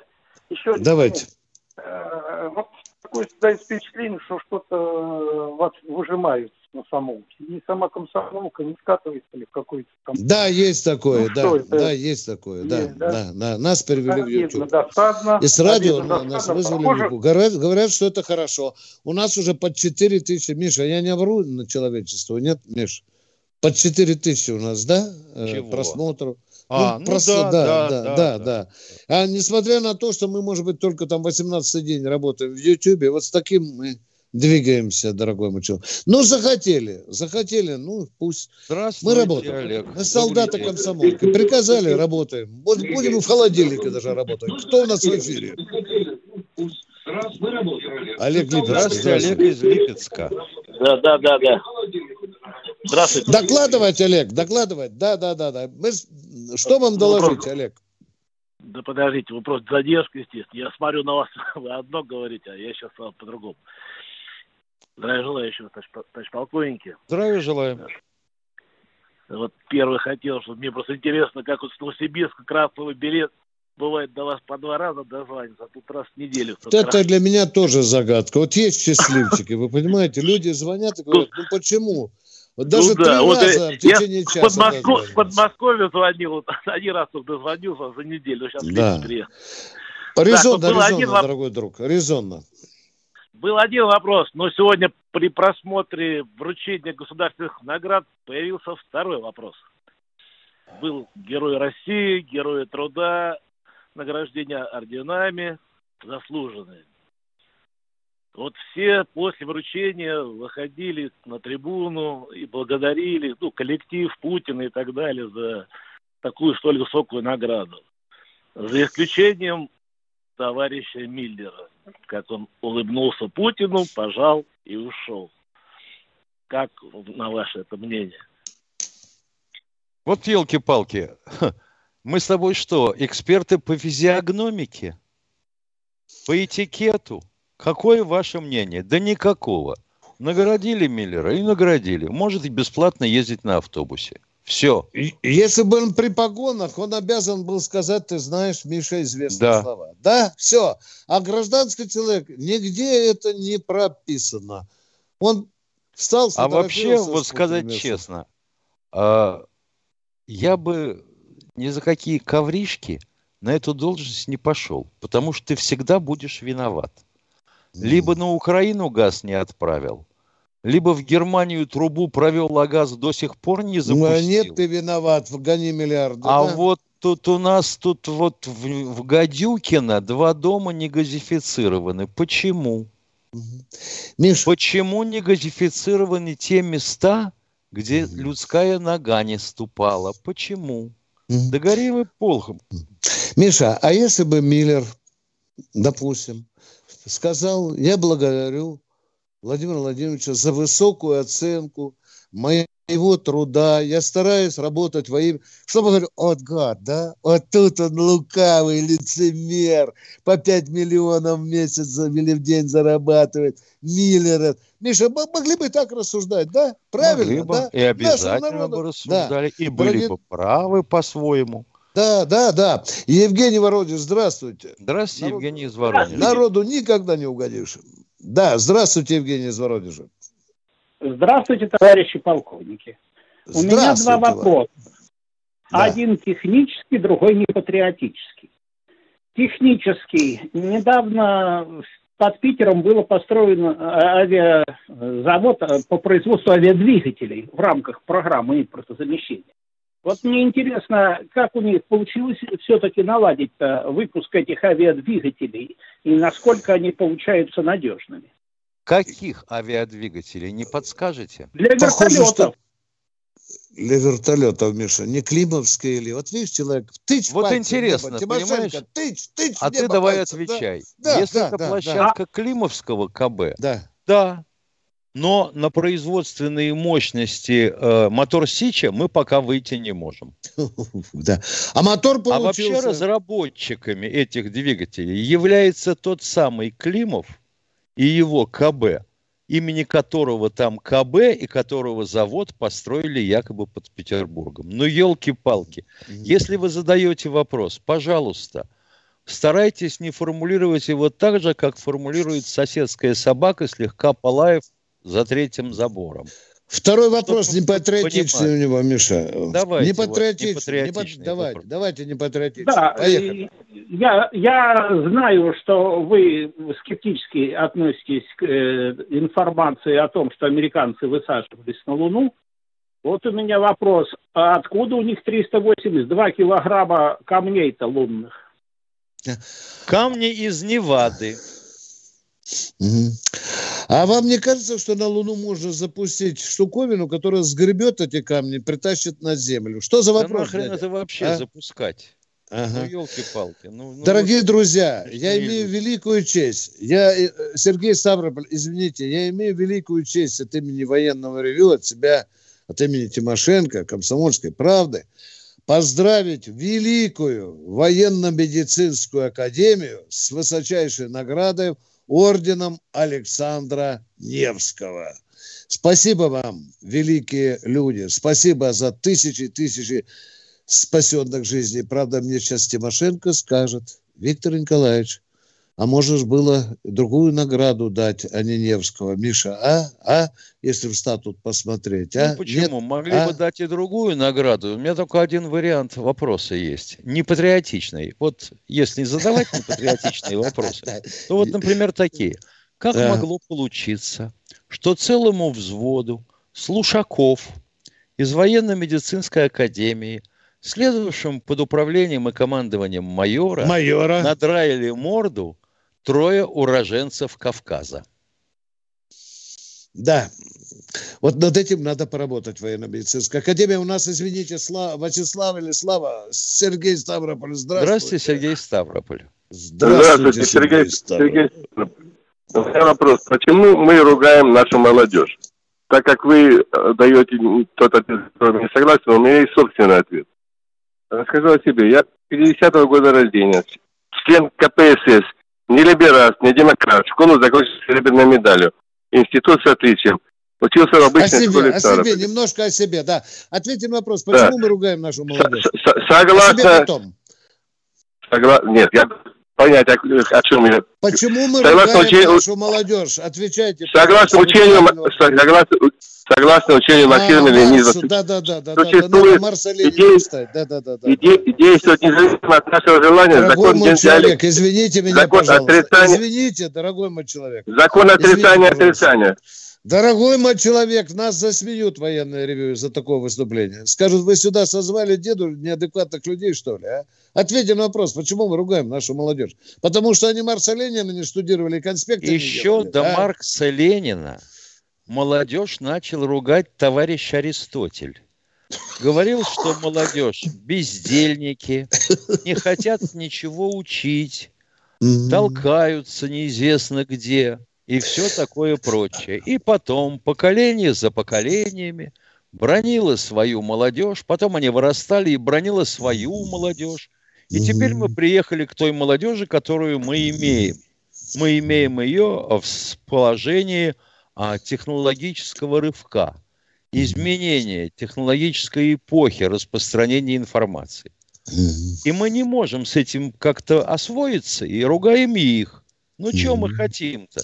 Еще один Давайте. Момент. Э, вот такое впечатление, что что-то э, вас выжимают на самолке. И сама комсомолка не скатывается ли в какой-то там... Да, есть такое, ну, да, это? да, есть такое, есть, да, да, да, нас перевели в YouTube. Досадно, и с радио обидно, нас вызвали Похоже... говорят, говорят, что это хорошо. У нас уже под 4 тысячи, Миша, я не вру на человечество, нет, Миш? Под 4 тысячи у нас, да, э, Чего? просмотров. А, ну, ну просто, да, да, да, да, да, да. А несмотря на то, что мы, может быть, только там 18 день работаем в Ютьюбе, вот с таким мы двигаемся, дорогой мой человек. Ну, захотели, захотели, ну, пусть. Мы работаем. Олег. Мы солдаты комсомолки. Приказали, работаем. Будем в холодильнике даже работать. Кто у нас в эфире? Олег Липецк. Здравствуйте, Олег из Липецка. Да, да, да, да. Здравствуйте. Докладывать, Олег, докладывать. Да, да, да, да. Мы... Что вам доложить, вопрос... Олег? Да подождите, вопрос задержка, естественно. Я смотрю на вас, [laughs] вы одно говорите, а я сейчас по-другому. Здравия желаю еще, товарищ, полковники. Здравия желаю. Вот первый хотел, чтобы мне просто интересно, как вот с Новосибирска красный билет бывает до вас по два раза дозвонится, а тут раз в неделю. Это раз. для меня тоже загадка. Вот есть счастливчики, вы понимаете, люди звонят и говорят, ну почему? Вот даже ну, да. три вот раза в течение я часа. Подмоско... В Подмосковье звонил, вот [laughs] один раз только дозвонился за неделю, сейчас да. приехал. Резонно, так, вот резонно, один... дорогой друг, резонно. Был один вопрос, но сегодня при просмотре вручения государственных наград появился второй вопрос. Был Герой России, Герой труда, награждения орденами, заслуженные. Вот все после вручения выходили на трибуну и благодарили ну, коллектив Путина и так далее за такую столь высокую награду. За исключением товарища Миллера, как он улыбнулся Путину, пожал и ушел. Как на ваше это мнение? Вот елки-палки. [laughs] Мы с тобой что, эксперты по физиогномике? По этикету? Какое ваше мнение? Да никакого. Наградили Миллера и наградили. Может и бесплатно ездить на автобусе. Все. Если бы он при погонах, он обязан был сказать, ты знаешь, Миша, известные да. слова. Да, все. А гражданский человек, нигде это не прописано. Он встал, А вообще, вот сказать места. честно, а, я бы ни за какие ковришки на эту должность не пошел, потому что ты всегда будешь виноват. Либо на Украину газ не отправил, либо в Германию трубу провел, а газ до сих пор не запустил. Ну, а нет, ты виноват, гони миллиарды. А да? вот тут у нас, тут вот в, в Гадюкино два дома не газифицированы. Почему? Угу. Миш... Почему не газифицированы те места, где угу. людская нога не ступала? Почему? Угу. Да гори вы полхом. Миша, а если бы Миллер, допустим, сказал, я благодарю Владимира Владимировича за высокую оценку моего труда. Я стараюсь работать во имя... Что говорю? Вот гад, да? Вот тут он лукавый лицемер. По 5 миллионов в месяц или в день зарабатывает. Миллеров. Миша, могли бы так рассуждать, да? Правильно, могли бы. да? И обязательно бы рассуждали. Да. И были Дорогие... бы правы по-своему. Да, да, да. Евгений Воронеж, здравствуйте. Здравствуйте, Народ... Евгений из Воронежа. Народу никогда не угодишь. Да, здравствуйте, Евгений из Воронежа. Здравствуйте, товарищи полковники. У меня два вопроса. Да. Один технический, другой не патриотический. Технический. Недавно под Питером было построен авиазавод по производству авиадвигателей в рамках программы импортозамещения. Вот мне интересно, как у них получилось все-таки наладить выпуск этих авиадвигателей и насколько они получаются надежными. Каких авиадвигателей, не подскажете? Для вертолетов. Для вертолетов, Миша, не Климовские или... Вот видишь, человек тыч Вот интересно, небо, понимаешь? Тыч, тыч а ты давай пальцем, отвечай. Да? Если да, это да, площадка да. Климовского КБ, да. да, но на производственные мощности э, мотор Сича мы пока выйти не можем. [laughs] Да. А мотор получился... А вообще разработчиками этих двигателей является тот самый Климов и его КБ, имени которого там КБ и которого завод построили якобы под Петербургом. Ну, елки-палки. Если вы задаете вопрос, пожалуйста, старайтесь не формулировать его так же, как формулирует соседская собака, слегка полаев за третьим забором. Второй вопрос Чтобы не патриотичный у него, Миша. Давайте, не патриотичный. Вот, не, давайте, вопрос. давайте не патриотичный. Да, Поехали. Я, я знаю, что вы скептически относитесь к э, информации о том, что американцы высаживались на Луну. Вот у меня вопрос. А откуда у них 382 килограмма камней-то лунных? Камни из Невады. А вам не кажется, что на Луну можно запустить штуковину, которая сгребет эти камни, притащит на Землю? Что за вопрос? Да нахрен это вообще а? запускать? Ага. Ну, елки-палки. Ну, ну, Дорогие вот, друзья, я имею великую честь. Я, э, Сергей Ставрополь, извините, я имею великую честь от имени военного ревю, от себя, от имени Тимошенко, Комсомольской правды, поздравить великую военно-медицинскую академию с высочайшей наградой – орденом Александра Невского. Спасибо вам, великие люди. Спасибо за тысячи тысячи спасенных жизней. Правда, мне сейчас Тимошенко скажет, Виктор Николаевич, а можешь было другую награду дать, а не Невского. Миша, а? А? Если в статут посмотреть, а? Ну, почему? Нет? Могли а? бы дать и другую награду. У меня только один вариант вопроса есть. Непатриотичный. Вот если задавать [laughs] непатриотичные вопросы, то вот, например, такие. Как могло получиться, что целому взводу слушаков из военно-медицинской академии – следовавшим под управлением и командованием майора, майора. надраили морду трое уроженцев Кавказа. Да. Вот над этим надо поработать военно-медицинская академия. У нас, извините, Слава, Вячеслав или Слава, Сергей Ставрополь. Здравствуйте. Здравствуйте, Сергей Ставрополь. Здравствуйте, Сергей. Сергей. У меня вопрос. Почему мы ругаем нашу молодежь? Так как вы э, даете тот ответ, с которым не согласен, у меня есть собственный ответ. Расскажу о себе. Я 50-го года рождения, член КПСС, не либераст, не демократ. Школу закончил серебряной медалью. Институт с отличием. Учился в обычной о себе, школе О себе, немножко о себе, да. Ответьте на вопрос, почему да. мы ругаем нашу молодежь? С Согласно... Согла... Нет, я понять, о, о чем я. Почему мы согласно ругаем учению... нашу молодежь? Отвечайте. Согласно учению, согласно, согласно учению марксизма а, ленинизма. Да, да, да, да, существует да, да, идея, да, да, да, да, действует независимо от нашего желания. Дорогой закон мой человек, извините меня, закон пожалуйста. Отрицания, извините, дорогой мой человек. Закон отрицания, отрицания. Дорогой мой человек, нас засмеют военные ревью за такое выступление. Скажут, вы сюда созвали деду неадекватных людей, что ли, а? Ответьте на вопрос, почему мы ругаем нашу молодежь? Потому что они Марса Ленина не студировали, конспекты Еще делали, до а? Маркса Ленина молодежь начал ругать товарищ Аристотель. Говорил, что молодежь бездельники, не хотят ничего учить, толкаются неизвестно где и все такое прочее. И потом поколение за поколениями бронило свою молодежь, потом они вырастали и бронило свою молодежь. И теперь мы приехали к той молодежи, которую мы имеем. Мы имеем ее в положении а, технологического рывка, изменения технологической эпохи распространения информации. И мы не можем с этим как-то освоиться и ругаем их. Ну, что мы хотим-то?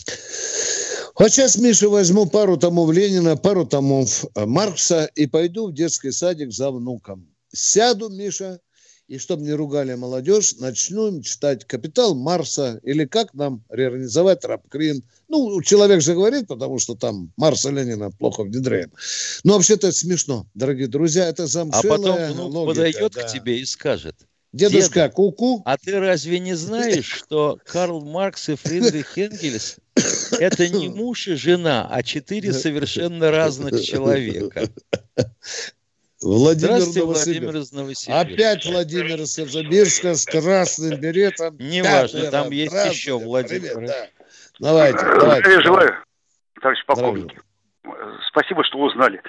Вот сейчас, Миша, возьму пару томов Ленина, пару томов э, Маркса и пойду в детский садик за внуком. Сяду, Миша, и чтобы не ругали молодежь, начну им читать «Капитал Марса» или «Как нам реорганизовать Рабкрин». Ну, человек же говорит, потому что там Марса Ленина плохо внедряем. Но вообще-то это смешно, дорогие друзья, это замшелая А потом внук логика, подойдет да. к тебе и скажет – Дедушка, куку. А ты разве не знаешь, что Карл Маркс и Фридрих Энгельс – это не муж и жена, а четыре совершенно разных человека? Владимир Здравствуйте, Владимир из Новосибирска. Опять Владимир из Новосибирска с красным беретом. Не важно, там есть еще Владимир. Привет, да. Давайте, давайте. Я желаю, товарищ полковник. Спасибо, что узнали.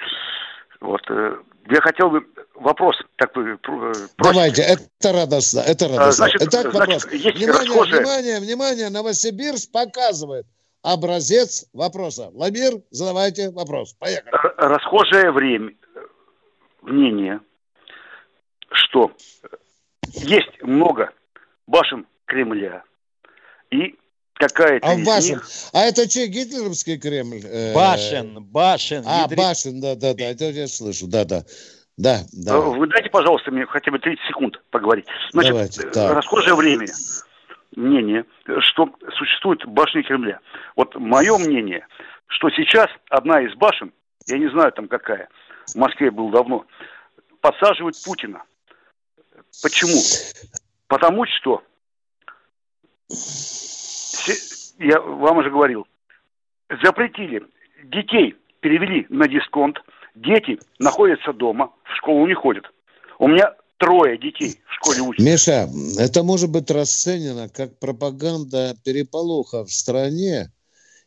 Вот, э, я хотел бы вопрос такой. Э, Давайте, это радостно, это радостно. А, значит, Итак, вопрос. Значит, внимание, расхожие... внимание, внимание, Новосибирск показывает образец вопроса. Владимир, задавайте вопрос. Поехали. Расхожее время, мнение, что есть много башен Кремля и какая-то а из башен. них... А это че, гитлеровский Кремль? Э, башен, башен. А, ядрит... башен, да-да-да, это я слышу, да-да. Да, да. Вы дайте, пожалуйста, мне хотя бы 30 секунд поговорить. Значит, Давайте, да. расхожее время, мнение, что существует башня Кремля. Вот мое мнение, что сейчас одна из башен, я не знаю там какая, в Москве был давно, подсаживает Путина. Почему? Потому что я вам уже говорил, запретили, детей перевели на дисконт, дети находятся дома, школу не ходят. У меня трое детей в школе учатся. Миша, это может быть расценено как пропаганда переполоха в стране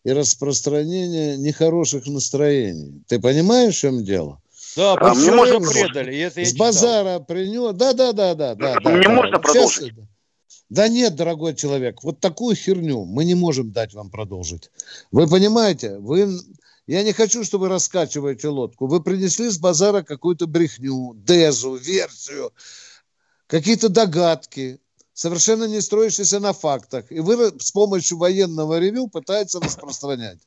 и распространение нехороших настроений. Ты понимаешь, в чем дело? Да, а мне можно предали. Это с базара принес. Да, да, да, да, да. Мне да, можно да. продолжить? Сейчас, да нет, дорогой человек, вот такую херню мы не можем дать вам продолжить. Вы понимаете, вы... Я не хочу, чтобы вы раскачиваете лодку. Вы принесли с базара какую-то брехню, дезу, версию, какие-то догадки, совершенно не строящиеся на фактах. И вы с помощью военного ревю пытаетесь распространять.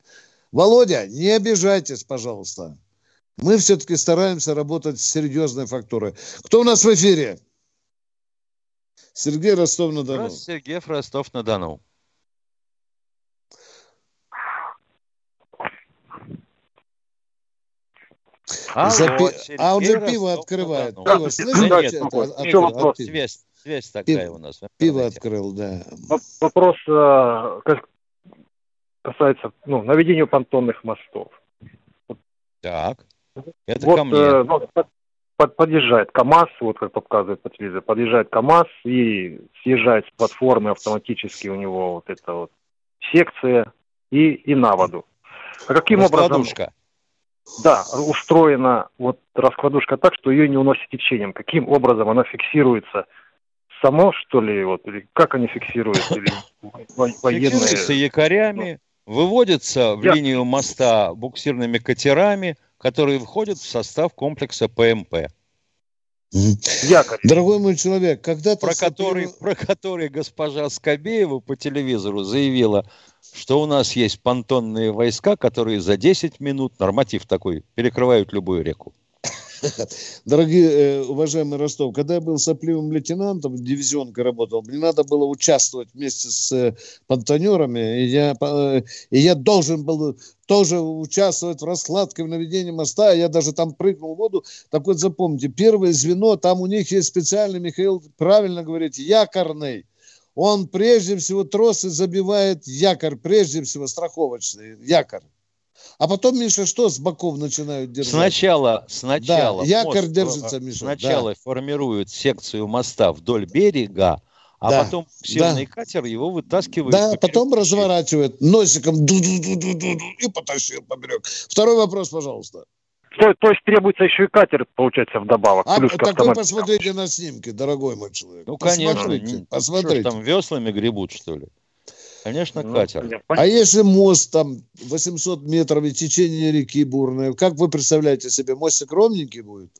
Володя, не обижайтесь, пожалуйста. Мы все-таки стараемся работать с серьезной фактурой. Кто у нас в эфире? Сергей Ростов-на-Дону. Сергей Ростов-на-Дону. Алло, Запи... А он же пиво открывает. Пиво, слышите? Еще Связь, связь такая пиво, у нас. Пиво открыл, да. Вопрос э, касается ну, наведения понтонных мостов. Так. Это вот, ко мне. Э, ну, под, подъезжает КАМАЗ, вот как показывает по телевизору, подъезжает КАМАЗ и съезжает с платформы автоматически у него вот эта вот секция и, и на воду. А каким образом... Да, устроена вот раскладушка так, что ее не уносит течением. Каким образом она фиксируется? Само, что ли, вот, или как они фиксируются? Или [laughs] военные... Фиксируется якорями, выводится в Я... линию моста буксирными катерами, которые входят в состав комплекса ПМП. Якорь. Дорогой мой человек, когда про который, про который госпожа Скобеева по телевизору заявила, что у нас есть понтонные войска, которые за 10 минут, норматив такой, перекрывают любую реку. [laughs] Дорогие, э, уважаемый Ростов, когда я был сопливым лейтенантом, дивизионкой работал, мне надо было участвовать вместе с э, понтонерами, и я, э, и я должен был тоже участвовать в раскладке, в наведении моста, я даже там прыгнул в воду. Так вот запомните, первое звено, там у них есть специальный, Михаил правильно говорит, якорный. Он прежде всего тросы забивает якорь, прежде всего страховочный якорь. А потом, Миша, что с боков начинают держать? Сначала, сначала да, якорь мост, держится, Миша. Сначала да. формируют секцию моста вдоль берега, а да, потом сильный да. катер его вытаскивает. Да, потом разворачивает носиком ду -ду -ду -ду -ду, и потащил поберег. Второй вопрос, пожалуйста. То, то есть требуется еще и катер, получается, вдобавок. А плюс так вы посмотрите на снимки, дорогой мой человек. Ну, посмотрите, конечно. Посмотрите. Что, там веслами гребут, что ли? Конечно, ну, катер. А если мост там 800 метров и течение реки бурное, как вы представляете себе, мостик ровненький будет?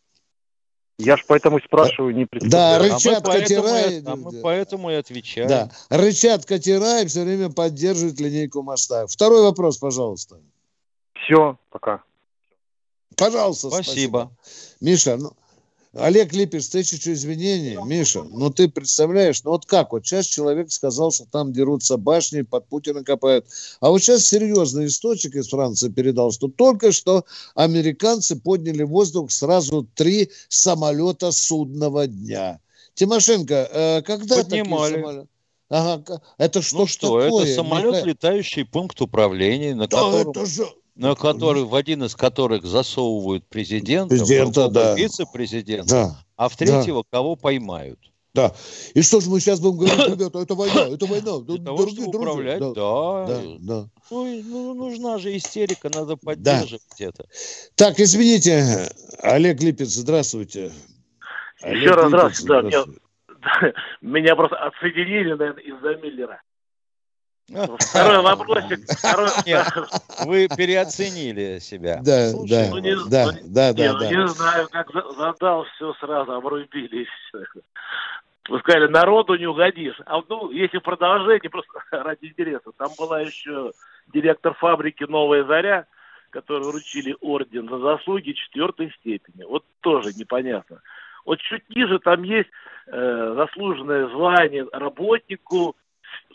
Я ж поэтому спрашиваю, не представляю. Да, рычат а катера. И, а мы поэтому и отвечаем. Да, рычат катера и все время поддерживают линейку моста. Второй вопрос, пожалуйста. Все, пока. Пожалуйста, спасибо. спасибо. Миша, ну, Олег Липец, тысячу извинений. Миша, ну ты представляешь, ну вот как, вот сейчас человек сказал, что там дерутся башни, под Путина копают. А вот сейчас серьезный источник из Франции передал, что только что американцы подняли в воздух сразу три самолета судного дня. Тимошенко, э, когда Поднимали. такие самолеты? Ага, это что, ну что такое? Это самолет, Миха... летающий пункт управления, на да, котором... Это же на который, в один из которых засовывают президента, президента да. вице-президента, да. а в третьего да. кого поймают. Да. И что же мы сейчас будем говорить, [coughs] ребята, это война, это война. Для того, Дорогие чтобы управлять, да. Да, да, да. Ну, ну, нужна же истерика, надо поддерживать да. это. Так, извините, Олег Липец, здравствуйте. Еще Олег раз Липец, здравствуйте. [laughs] Да, меня просто отсоединили, наверное, из-за Миллера. Второй [laughs] вопросик. Второй... Нет, вы переоценили себя. Да, Слушай, да, ну, не, да, ну, да, не, да, ну, да. Не знаю, как задал все сразу, обрубили и все. Вы сказали, народу не угодишь. А ну, если продолжение, просто [laughs] ради интереса. Там была еще директор фабрики «Новая заря», которой вручили орден за заслуги четвертой степени. Вот тоже непонятно. Вот чуть ниже там есть э, заслуженное звание работнику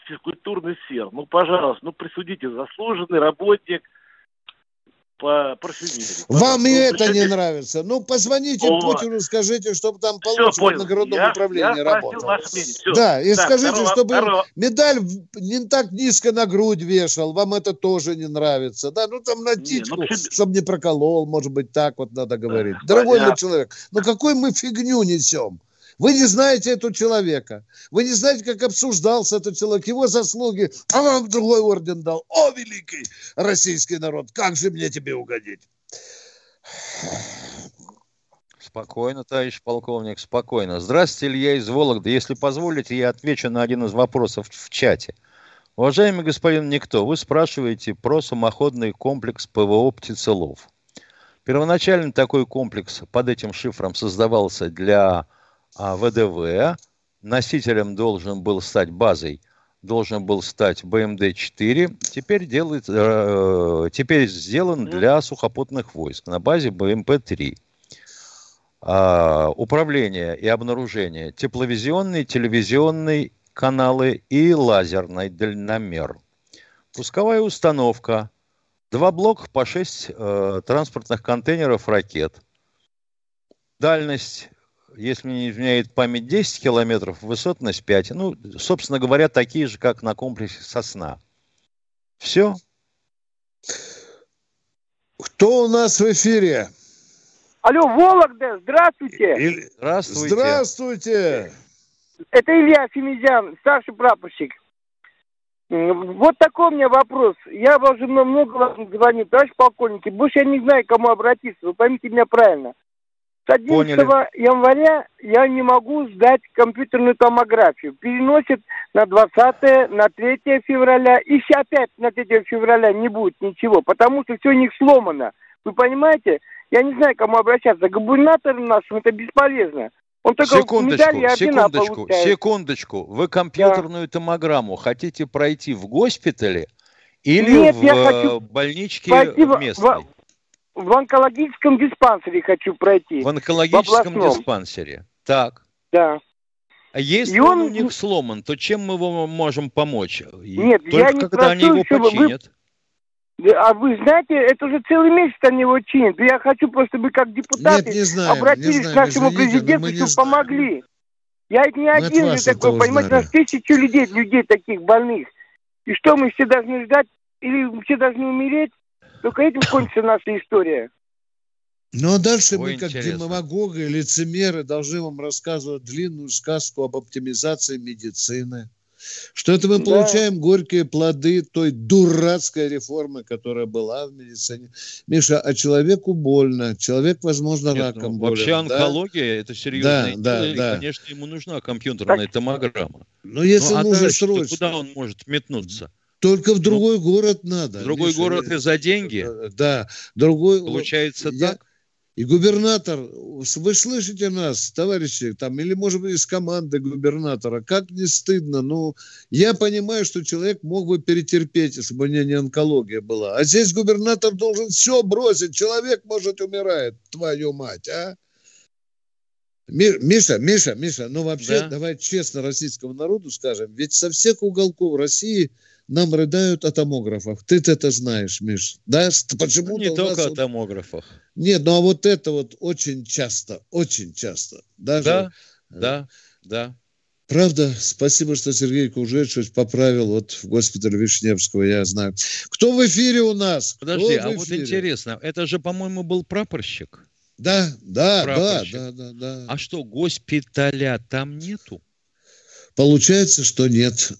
физкультурный сфер. Ну, пожалуйста, ну, присудите, заслуженный работник по парфюмерии. Вам и ну, это не нравится. Ну, позвоните О. Путину, скажите, чтобы там получше в наградном я, управлении я работал. Да, и так, скажите, второго, чтобы второго... медаль не так низко на грудь вешал. Вам это тоже не нравится. Да, ну там на титьку, не, ну, чтобы не проколол, может быть, так вот надо говорить. Дорогой мой человек, ну какой мы фигню несем? Вы не знаете этого человека. Вы не знаете, как обсуждался этот человек, его заслуги. А вам другой орден дал. О, великий российский народ, как же мне тебе угодить? Спокойно, товарищ полковник, спокойно. Здравствуйте, Илья из Вологды. Если позволите, я отвечу на один из вопросов в чате. Уважаемый господин Никто, вы спрашиваете про самоходный комплекс ПВО «Птицелов». Первоначально такой комплекс под этим шифром создавался для а ВДВ. Носителем должен был стать базой, должен был стать БМД-4. Теперь, делает, э, теперь сделан для сухопутных войск на базе БМП-3. А, управление и обнаружение тепловизионный, телевизионный каналы и лазерный дальномер. Пусковая установка. Два блока по 6 э, транспортных контейнеров ракет. Дальность если не изменяет память, 10 километров, высотность 5. Ну, собственно говоря, такие же, как на комплексе «Сосна». Все. Кто у нас в эфире? Алло, Вологда, здравствуйте. Иль... Здравствуйте. Здравствуйте. Это Илья Семизян, старший прапорщик. Вот такой у меня вопрос. Я уже много раз звоню, товарищ полковник, больше я не знаю, к кому обратиться. Вы поймите меня правильно. С 11 Поняли. января я не могу сдать компьютерную томографию. Переносит на 20 на 3 февраля. И опять на 3 февраля не будет ничего, потому что все у них сломано. Вы понимаете? Я не знаю, кому обращаться. Губернатор нашим это бесполезно. Он только секундочку, секундочку, получает. секундочку. Вы компьютерную да. томограмму хотите пройти в госпитале или Нет, в я хочу больничке местной? В, онкологическом диспансере хочу пройти. В онкологическом в диспансере. Так. Да. А если он... он у них сломан, то чем мы вам можем помочь? Нет, Только я не когда прошу, они его починят. Вы а вы знаете, это уже целый месяц они его чинят. Я хочу просто, чтобы как депутаты Нет, не знаем, обратились не знаем, к нашему извините, президенту, чтобы помогли. Я не мы один же такой, понимаете, у нас тысячи людей, людей таких больных. И что, мы все должны ждать, или все должны умереть? Только этим кончится наша история. Ну а дальше Ой, мы, как интересно. демагоги, лицемеры, должны вам рассказывать длинную сказку об оптимизации медицины что это мы да. получаем горькие плоды той дурацкой реформы, которая была в медицине. Миша, а человеку больно, человек, возможно, Нет, раком ну, болен. Вообще онкология да? это серьезное да, да, и, да. конечно, ему нужна компьютерная так, томограмма. Но если ну, нужно а срочно... Куда он может метнуться? Только в другой ну, город надо. В другой Миша, город и за деньги? Да. Другой... Получается я, так? И губернатор, вы слышите нас, товарищи, там, или, может быть, из команды губернатора, как не стыдно, ну, я понимаю, что человек мог бы перетерпеть, если бы у него не онкология была. А здесь губернатор должен все бросить, человек, может, умирает, твою мать, а? Миша, Миша, Миша, ну вообще, да? давай честно российскому народу скажем, ведь со всех уголков России – нам рыдают о томографах. Ты это знаешь, Миш. Да? Почему Не только о томографах. Нет, ну а вот это вот очень часто, очень часто. Даже, да, э, да, да. Правда, спасибо, что Сергей Кужечевич поправил вот в госпитале Вишневского, я знаю. Кто в эфире у нас? Подожди, а вот интересно, это же, по-моему, был прапорщик. Да, да, прапорщик. да, да, да, да. А что, госпиталя там нету? Получается, что нет.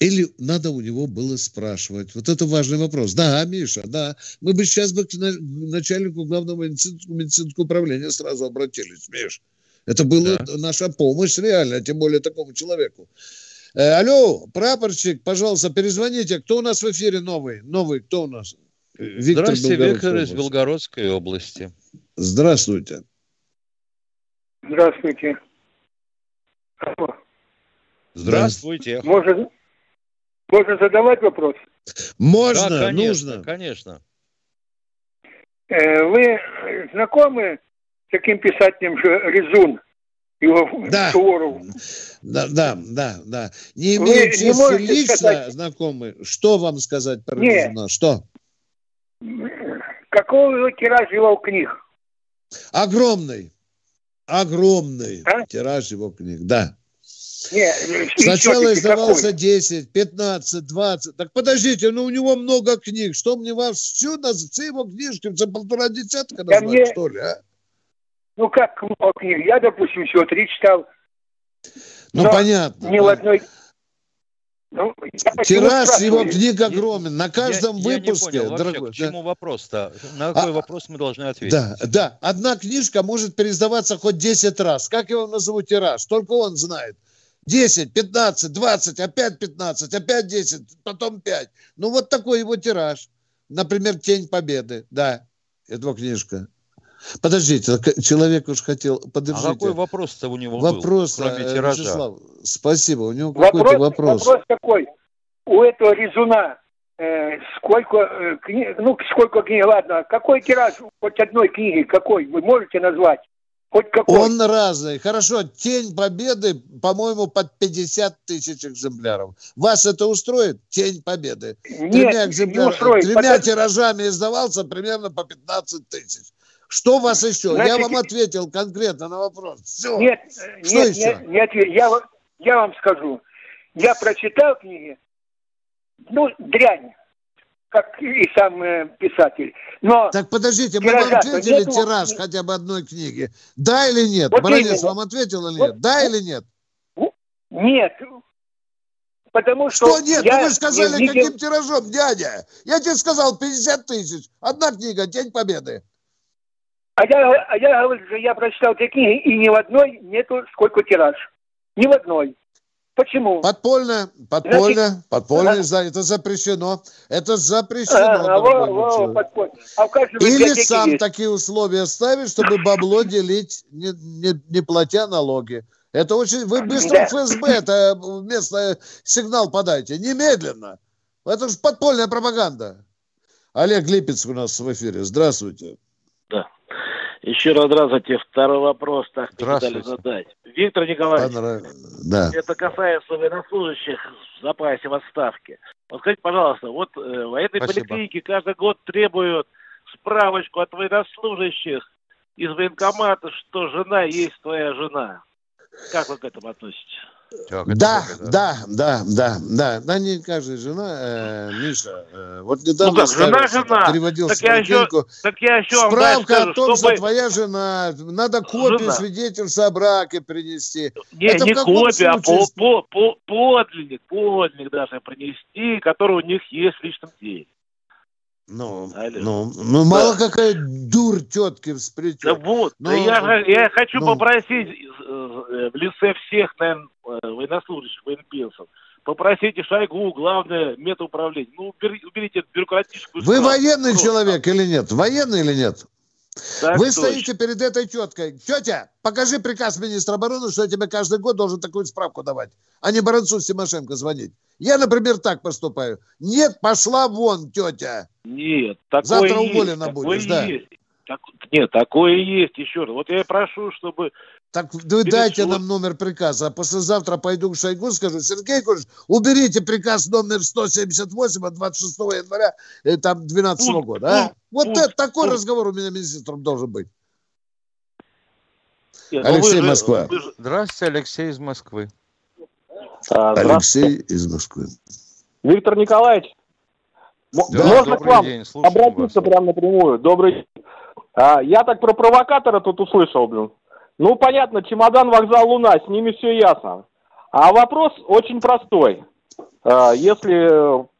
Или надо у него было спрашивать? Вот это важный вопрос. Да, Миша, да. Мы бы сейчас бы к начальнику главного медицинского, медицинского управления сразу обратились, Миш. Это была да. наша помощь реально, тем более такому человеку. Э, алло, прапорщик, пожалуйста, перезвоните. Кто у нас в эфире новый? Новый, кто у нас? Виктор Здравствуйте, Виктор из Белгородской области. Здравствуйте. Здравствуйте. Здравствуйте. Может, можно задавать вопрос? Можно, да, конечно, нужно. Конечно. Э, вы знакомы с таким писателем же Резун? Его да. да, да, да, да. Не имею чести лично сказать... знакомы. Что вам сказать про Нет. Резуна? Что? Какого его тираж его книг? Огромный. Огромный а? тираж его книг, да. Нет, Сначала издавался какой? 10, 15, 20. Так подождите, ну у него много книг. Что мне вас всю, все его книжки за полтора десятка назвать, мне... что ли, а? Ну как много книг? Я, допустим, всего три читал. Ну, Но понятно. Ни да. в одной... Ну, Тираж его книг огромен. На каждом я, выпуске. Я не понял, дорогой, к чему да. вопрос-то? На какой а, вопрос мы должны ответить? Да, да. Одна книжка может переиздаваться хоть 10 раз. Как его назову тираж? Только он знает. 10, 15, 20, опять 15, опять 10, потом 5. Ну, вот такой его тираж. Например, «Тень Победы». Да, это книжка. Подождите, человек уж хотел... Подождите. А какой вопрос-то у него вопрос, был, кроме э, тиража? Вячеслав, спасибо. У него какой-то вопрос. Вопрос такой. У этого резуна э, сколько э, книг... Ну, сколько книг, ладно. Какой тираж хоть одной книги? Какой? Вы можете назвать? Хоть какой. Он разный. Хорошо, Тень Победы, по-моему, под 50 тысяч экземпляров. Вас это устроит? Тень Победы. Нет, тремя экземпляр... не устроит. Тремя потому... тиражами издавался примерно по 15 тысяч. Что у вас еще? Значит, я вам ответил конкретно на вопрос. Все. Нет, Что нет, еще? нет, нет я, я вам скажу. Я прочитал книги, ну, дрянь. Как и сам э, писатель. Но так подождите, мы вам ответили нету... тираж хотя бы одной книги. Да или нет? Вот Баранец вам ответил или нет? Вот, да или нет? Нет. Потому что... Что нет? Я ну вы сказали, видел... каким тиражом, дядя? Я тебе сказал 50 тысяч. Одна книга, День Победы. А я, а я говорю, что я прочитал эти книги, и ни в одной нету сколько тираж. Ни в одной. Почему? Подпольно, подпольно, Значит, подпольно, а, это запрещено. Это запрещено. А, во, во, подпольно. А Или сам есть. такие условия ставить, чтобы бабло делить, не, не, не платя налоги. Это очень... Вы быстро да. ФСБ это местный сигнал подайте. Немедленно. Это же подпольная пропаганда. Олег Липец у нас в эфире. Здравствуйте. Да. Еще раз, здравствуйте. Второй вопрос так дали задать. Виктор Николаевич, да. это касается военнослужащих в запасе в отставке. Вот скажите, пожалуйста, вот э, военные Спасибо. поликлиники каждый год требуют справочку от военнослужащих из военкомата, что жена есть твоя жена. Как вы к этому относитесь? Да, да, да, да, да, да, не каждая жена, э, Миша, э, вот недавно ну, как, жена, жена, переводил так я, еще, так я еще справка о том, чтобы... что твоя жена, надо копию жена. свидетельства о браке принести. Не, Это не копия, а по, по, по, подлинник, подлинник даже принести, который у них есть в личном деле. Ну, ну, ну да. мало какая дур тетки всплетет. Да вот, Но, я, я хочу ну, попросить э, в лице всех, наверное, военнослужащих, военпенсов, попросите Шойгу, главное, медуправление, ну, уберите эту бюрократическую... Вы военный человек или нет? Военный или нет? Так Вы точно. стоите перед этой теткой. Тетя, покажи приказ министра обороны, что я тебе каждый год должен такую справку давать, а не Баранцу Тимошенко звонить. Я, например, так поступаю. Нет, пошла вон, тетя. Нет, такое Завтра есть, уволена такое будешь, да. Есть. Так, нет, такое есть еще раз. Вот я прошу, чтобы так вы дайте нам номер приказа, а послезавтра пойду к Шойгу, скажу, Сергей Кулич, уберите приказ номер 178 от 26 января э, там 12 -го года. А? Вот это, такой разговор у меня министром должен быть. Нет, ну Алексей, же, Москва. Же... Здравствуйте, Алексей из Москвы. А, Алексей из Москвы. Виктор Николаевич, да, можно к вам день, обратиться вас. прямо напрямую? Добрый день. А, я так про провокатора тут услышал, блин. Ну, понятно, чемодан, вокзал, Луна, с ними все ясно. А вопрос очень простой. А, если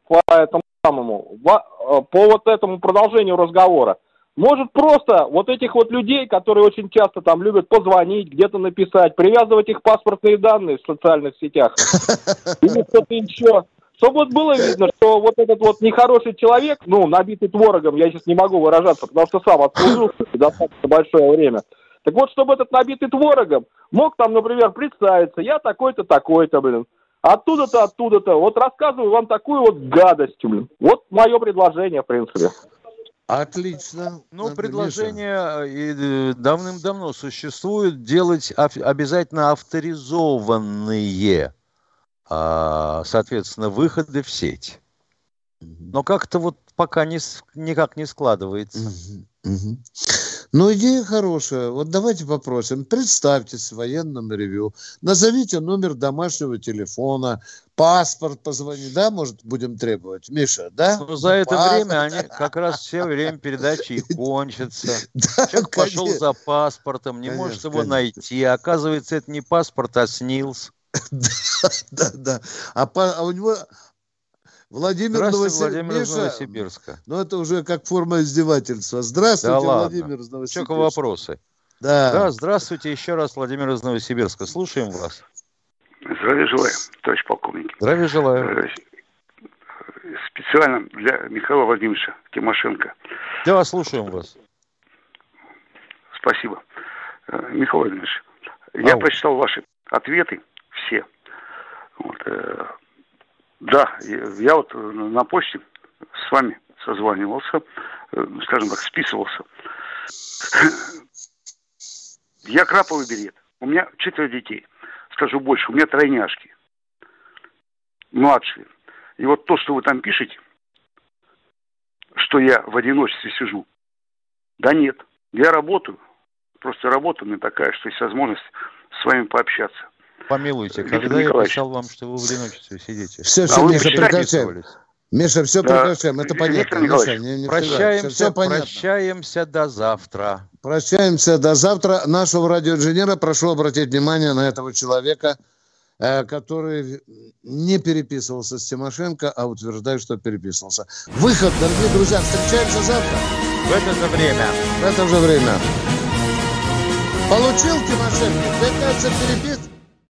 по этому самому, а, по вот этому продолжению разговора, может просто вот этих вот людей, которые очень часто там любят позвонить, где-то написать, привязывать их паспортные данные в социальных сетях [laughs] или что-то еще, чтобы вот было видно, что вот этот вот нехороший человек, ну, набитый творогом, я сейчас не могу выражаться, потому что сам отслужил [laughs] достаточно большое время – так вот, чтобы этот набитый творогом мог там, например, представиться, я такой-то, такой-то, блин. Оттуда-то, оттуда-то. Вот рассказываю вам такую вот гадость, блин. Вот мое предложение, в принципе. Отлично. Ну, Отлично. предложение э, давным-давно существует делать обязательно авторизованные, а, соответственно, выходы в сеть. Но как-то вот пока не, никак не складывается. Угу, угу. Ну, идея хорошая. Вот давайте попросим. Представьтесь в военном ревю. Назовите номер домашнего телефона, паспорт позвони, да, может, будем требовать. Миша, да? Ну, за это паспорт. время они как раз все время передачи и [laughs] кончатся. Да, Человек пошел за паспортом, не конечно, может его конечно. найти. Оказывается, это не паспорт, а СНИЛС. [laughs] Да, да, да. А, а у него Владимир, Новосиб... Владимир Миша, Новосибирска. Ну, это уже как форма издевательства. Здравствуйте, да Владимир из Новосибирска. Только вопросы. Да. да. Здравствуйте еще раз, Владимир из Новосибирска. Слушаем вас. Здравия желаю, товарищ полковник. Здравия желаю. Э, специально для Михаила Владимировича Тимошенко. Да, слушаем вас. Спасибо. Э, Михаил Владимирович, я прочитал ваши ответы все. Вот, э, да, я вот на почте с вами созванивался, э, скажем так, списывался. [coughs] Я краповый берет. У меня четверо детей. Скажу больше, у меня тройняшки. Младшие. И вот то, что вы там пишете, что я в одиночестве сижу. Да нет. Я работаю. Просто работа у меня такая, что есть возможность с вами пообщаться. Помилуйте, когда я писал вам, что вы в одиночестве сидите? Все, все, а Миша, прекращаем. Миша, все да. прекращаем. Это понятно. Миша, не, не прощаемся, все, все прощаемся до завтра. Прощаемся до завтра. Нашего радиоинженера прошу обратить внимание на этого человека, э, который не переписывался с Тимошенко, а утверждает, что переписывался. Выход, дорогие друзья. Встречаемся завтра. В это же время. В это же время. Получил Тимошенко? Пять перепис...